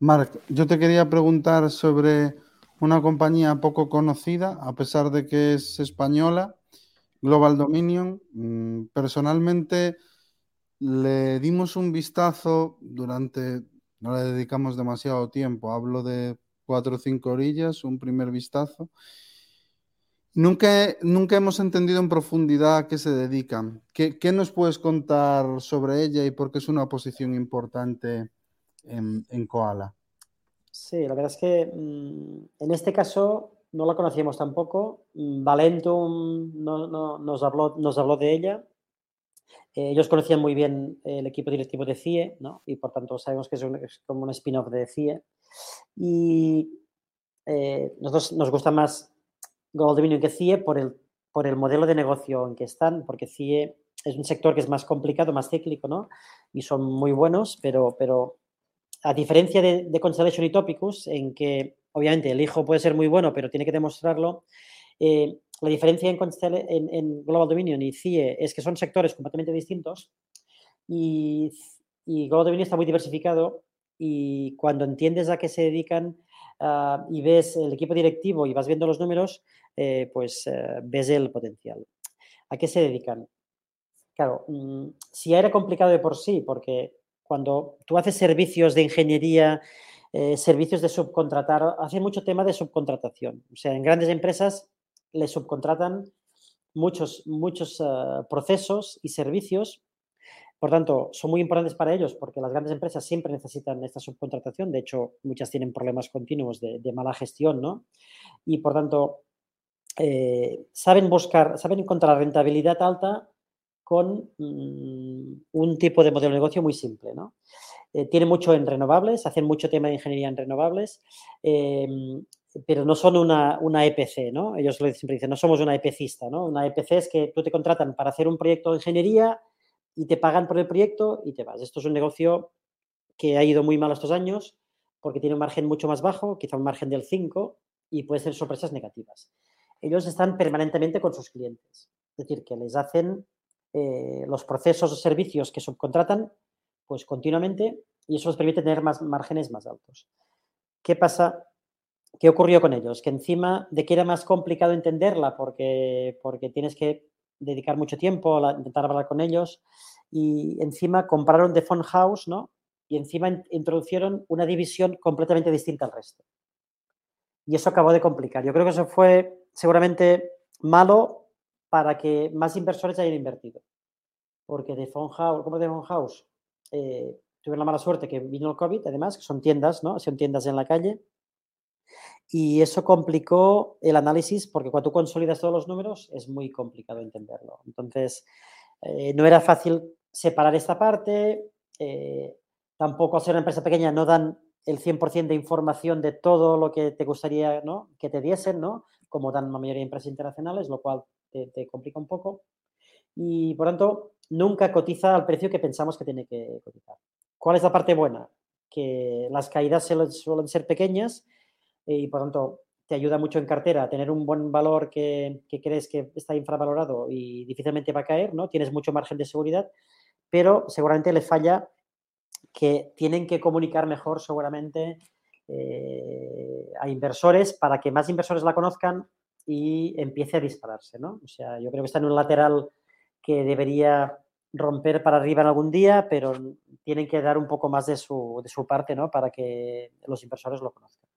Marc, yo te quería preguntar sobre una compañía poco conocida, a pesar de que es española, Global Dominion. Mm, personalmente le dimos un vistazo durante, no le dedicamos demasiado tiempo, hablo de cuatro o cinco orillas, un primer vistazo. Nunca, nunca hemos entendido en profundidad a qué se dedican. ¿Qué, nos puedes contar sobre ella y por qué es una posición importante en Koala? Sí, la verdad es que mm, en este caso no la conocíamos tampoco. Mm, Valentum no, nos, habló, nos habló de ella. Eh, ellos conocían muy bien el equipo directivo de CIE, ¿no? y por tanto sabemos que es, como un spin-off de CIE. Y eh, nosotros nos gusta más Global Dominion que CIE por el, por el modelo de negocio en que están, porque CIE es un sector que es más complicado, más cíclico, ¿no? Y son muy buenos, pero, pero a diferencia de, Constellation y Topicus, en que obviamente el hijo puede ser muy bueno, pero tiene que demostrarlo, eh, la diferencia en, Global Dominion y CIE es que son sectores completamente distintos y, Global Dominion está muy diversificado y cuando entiendes a qué se dedican ah, y ves el equipo directivo y vas viendo los números, eh, pues eh, ves el potencial. ¿A qué se dedican? Claro, mm, si era complicado de por sí, porque cuando tú haces servicios de ingeniería, eh, servicios de subcontratar, hace mucho tema de subcontratación. O sea, en grandes empresas le subcontratan muchos, muchos eh, procesos y servicios. Por tanto, son muy importantes para ellos porque las grandes empresas siempre necesitan esta subcontratación. De hecho, muchas tienen problemas continuos de, mala gestión, ¿no? Y por tanto, eh, saben buscar, saben encontrar rentabilidad alta con mm, un tipo de modelo de negocio muy simple. Eh, tiene mucho en renovables, hacen mucho tema de ingeniería en renovables. Em, pero no son una, una, EPC, ¿no? Ellos siempre dicen, no somos una EPCista, ¿no? Una EPC es que tú te contratan para hacer un proyecto de ingeniería y te pagan por el proyecto y te vas. Esto es un negocio que ha ido muy mal estos años porque tiene un margen mucho más bajo, quizá un margen del 5 y puede ser sorpresas negativas. Ellos están permanentemente con sus clientes, es decir, que les hacen eh, los procesos o servicios que subcontratan pues continuamente y eso les permite tener más márgenes más altos. ¿Qué pasa? ¿Qué ocurrió con ellos? Que encima de que era más complicado entenderla porque, porque tienes que dedicar mucho tiempo a intentar hablar con ellos y encima compraron The Phone House, ¿no? Y encima introducieron una división completamente distinta al resto. Y eso acabó de complicar. Yo creo que eso fue seguramente malo para que más inversores hayan invertido. Porque Phone House, como Phone House, eh, tuvieron la mala suerte que vino el COVID, además, que son tiendas, ¿no? Son tiendas en la calle. Y eso complicó el análisis porque cuando tú consolidas todos los números es muy complicado entenderlo. Entonces, eh, no era fácil separar esta parte. Eh, tampoco al ser una empresa pequeña no dan el 100% de información de todo lo que te gustaría ¿no? que te diesen, ¿no? como dan la mayoría de empresas internacionales, lo cual te, complica un poco. Y por tanto, nunca cotiza al precio que pensamos que tiene que cotizar. ¿Cuál es la parte buena? Que las caídas suelen ser pequeñas eh, y por tanto te ayuda mucho en cartera tener un buen valor que, crees que está infravalorado y difícilmente va a caer, ¿no? Tienes mucho margen de seguridad, pero seguramente le falla que tienen que comunicar mejor seguramente eh, a inversores para que más inversores la conozcan y empiece a dispararse, ¿no? O sea, yo creo que está en un lateral que debería romper para arriba en algún día, pero tienen que dar un poco más de su, de su parte, ¿no? Para que los inversores lo conozcan.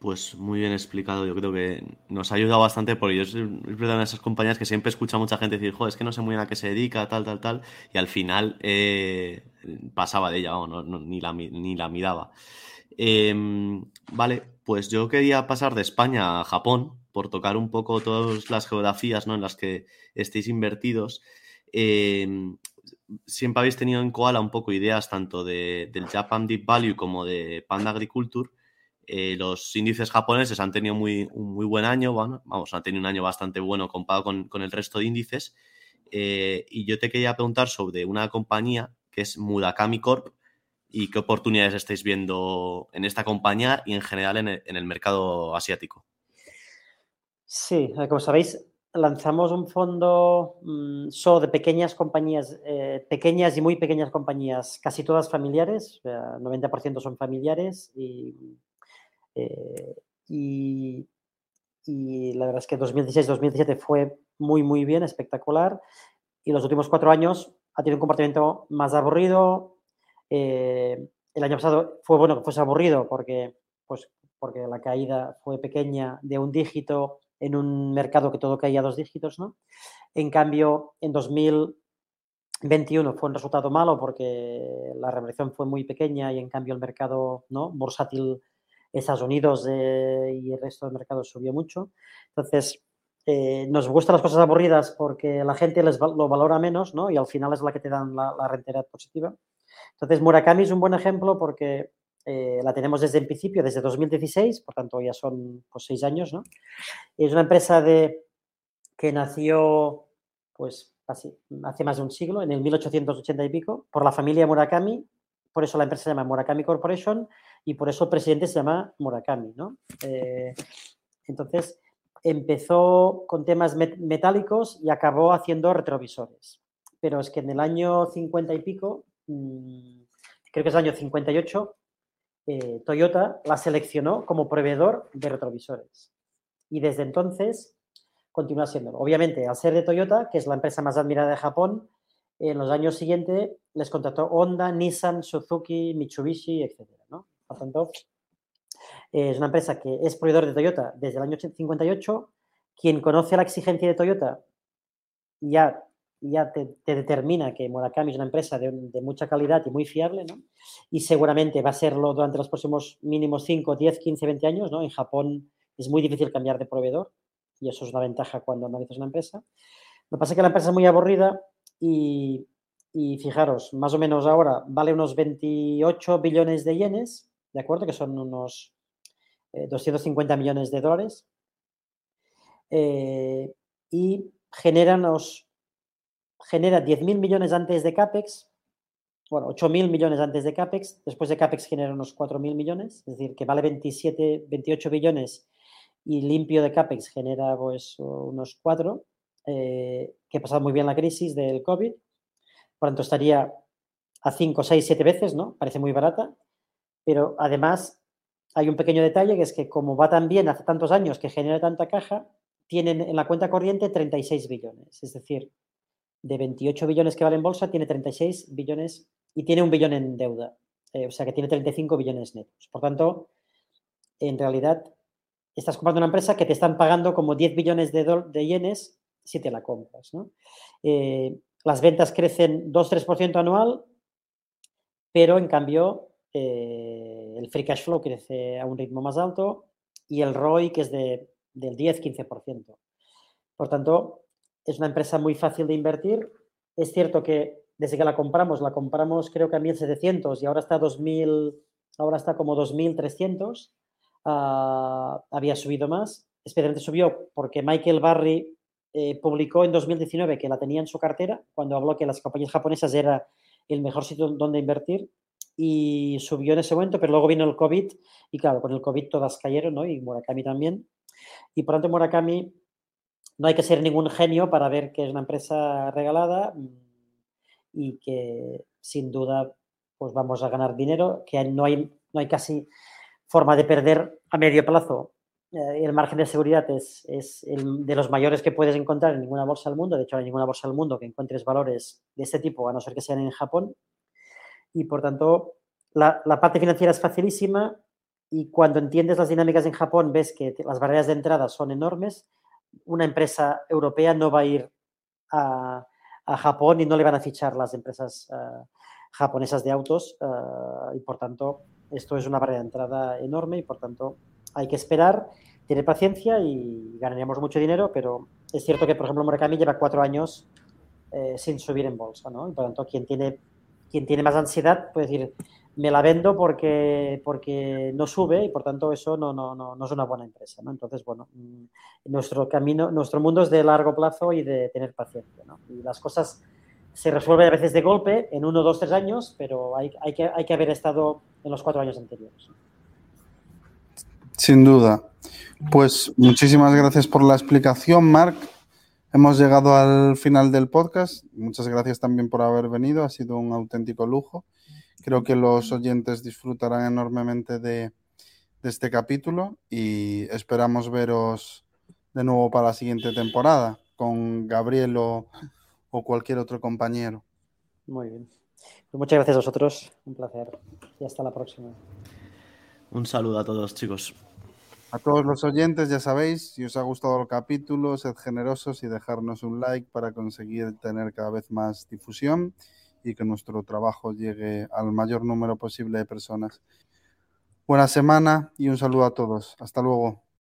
Pues muy bien explicado, yo creo que nos ha ayudado bastante porque yo soy una de esas compañías que siempre escucha a mucha gente decir, joder, es que no sé muy bien a qué se dedica, tal, tal, tal, y al final eh, pasaba de ella, ni, la, ni la miraba. Em, vale, pues yo quería pasar de España a Japón por tocar un poco todas las geografías ¿no? en las que estéis invertidos. Em, siempre habéis tenido en Koala un poco ideas tanto de, del Japan Deep Value como de Panda Agriculture eh, los índices japoneses han tenido muy, un muy buen año, vamos, han tenido un año bastante bueno comparado con, el resto de índices. Eh, y yo te quería preguntar sobre una compañía que es Murakami Corp y qué oportunidades estáis viendo en esta compañía y en general en el, mercado asiático. Sí, como sabéis, lanzamos un fondo mm, solo de pequeñas compañías, eh, pequeñas y muy pequeñas compañías, casi todas familiares, 90% son familiares y eh, y, la verdad es que 2016-2017 fue muy, muy bien, espectacular. Y los últimos cuatro años ha tenido un comportamiento más aburrido. Eh, el año pasado fue bueno que fuese aburrido porque, pues, porque la caída fue pequeña de un dígito en un mercado que todo caía a dos dígitos, ¿no? En cambio, en 2021 fue un resultado malo porque la reversión fue muy pequeña y en cambio el mercado ¿no? bursátil Estados Unidos eh, y el resto del mercado subió mucho. Entonces, eh, nos gustan las cosas aburridas porque la gente les lo valora menos, ¿no? Y al final es la que te dan la, la rentabilidad positiva. Entonces, Murakami es un buen ejemplo porque eh, la tenemos desde el principio, desde 2016, por tanto ya son pues, seis años, ¿no? Es una empresa de, que nació, pues, hace más de un siglo, en el 1880 y pico, por la familia Murakami, por eso la empresa se llama Murakami Corporation y por eso el presidente se llama Murakami, ¿no? Eh, entonces, empezó con temas metálicos y acabó haciendo retrovisores. Pero es que en el año 50 y pico, creo que es el año 58, eh, Toyota la seleccionó como proveedor de retrovisores. Y desde entonces continúa siendo. Obviamente, al ser de Toyota, que es la empresa más admirada de Japón, en los años siguientes les contrató Honda, Nissan, Suzuki, Mitsubishi, etc. ¿no? Tanto, es una empresa que es proveedor de Toyota desde el año 58. Quien conoce la exigencia de Toyota ya, ya te, determina que Murakami es una empresa de, mucha calidad y muy fiable, ¿no? Y seguramente va a serlo durante los próximos mínimos 5, 10, 15, 20 años, ¿no? En Japón es muy difícil cambiar de proveedor y eso es una ventaja cuando analizas una empresa. Lo que pasa es que la empresa es muy aburrida y, fijaros, más o menos ahora vale unos 28 billones de yenes ¿de acuerdo? Que son unos 250 millones de dólares. y genera, nos, genera 10.000 millones antes de CAPEX, bueno, 8.000 millones antes de CAPEX, después de CAPEX genera unos 4.000 millones, es decir, que vale 27, 28 billones y limpio de CAPEX genera pues unos 4, eh, que ha pasado muy bien la crisis del COVID, por tanto estaría a 5, 6, 7 veces, ¿no? Parece muy barata, pero además hay un pequeño detalle que es que como va tan bien hace tantos años que genera tanta caja, tienen en la cuenta corriente 36 billones, es decir, de 28 billones que vale en bolsa, tiene 36 billones y tiene un billón en deuda. Eh, o sea que tiene 35 billones netos. Por tanto, en realidad, estás comprando una empresa que te están pagando como 10 billones de, de yenes si te la compras. Eh, las ventas crecen 2-3% anual, pero en cambio eh, el free cash flow crece a un ritmo más alto y el ROI que es de, del 10-15%. Por tanto, es una empresa muy fácil de invertir. Es cierto que desde que la compramos, la compramos creo que a 1.700 y ahora está 2.000, ahora está como 2.300. Ah, había subido más. Especialmente subió porque Michael Barry eh, publicó en 2019 que la tenía en su cartera cuando habló que las compañías japonesas era el mejor sitio donde invertir y subió en ese momento, pero luego vino el COVID y claro, con el COVID todas cayeron, ¿no? Y Murakami también. Y por tanto Murakami no hay que ser ningún genio para ver que es una empresa regalada mm, y que sin duda pues vamos a ganar dinero, que no hay, no hay casi forma de perder a medio plazo. Eh, el margen de seguridad es, es el de los mayores que puedes encontrar en ninguna bolsa del mundo. De hecho, no hay ninguna bolsa del mundo que encuentres valores de este tipo, a no ser que sean en Japón. Y por tanto, la, la parte financiera es facilísima y cuando entiendes las dinámicas en Japón ves que las barreras de entrada son enormes una empresa europea no va a ir a, Japón y no le van a fichar las empresas eh, japonesas de autos eh, y por tanto esto es una barrera de entrada enorme y por tanto hay que esperar, tener paciencia y ganaríamos mucho dinero, pero es cierto que por ejemplo Murakami lleva cuatro años eh, sin subir en bolsa, ¿no? Por tanto quien tiene, quien tiene más ansiedad puede decir me la vendo porque, porque no sube y por tanto eso no, no, no, no es una buena empresa. ¿no? Entonces, bueno, mm, nuestro camino, nuestro mundo es de largo plazo y de tener paciencia. ¿no? Y las cosas se resuelven a veces de golpe en uno, dos, tres años, pero hay, hay, que, hay que haber estado en los cuatro años anteriores. Sin duda. Pues muchísimas gracias por la explicación, Marc. Hemos llegado al final del podcast. Muchas gracias también por haber venido. Ha sido un auténtico lujo. Creo que los oyentes disfrutarán enormemente de, este capítulo y esperamos veros de nuevo para la siguiente temporada con Gabriel o, cualquier otro compañero. Muy bien. Pues muchas gracias a vosotros. Un placer. Y hasta la próxima. Un saludo a todos, chicos. A todos los oyentes, ya sabéis, si os ha gustado el capítulo, sed generosos y dejarnos un like para conseguir tener cada vez más difusión y que nuestro trabajo llegue al mayor número posible de personas. Buena semana y un saludo a todos. Hasta luego.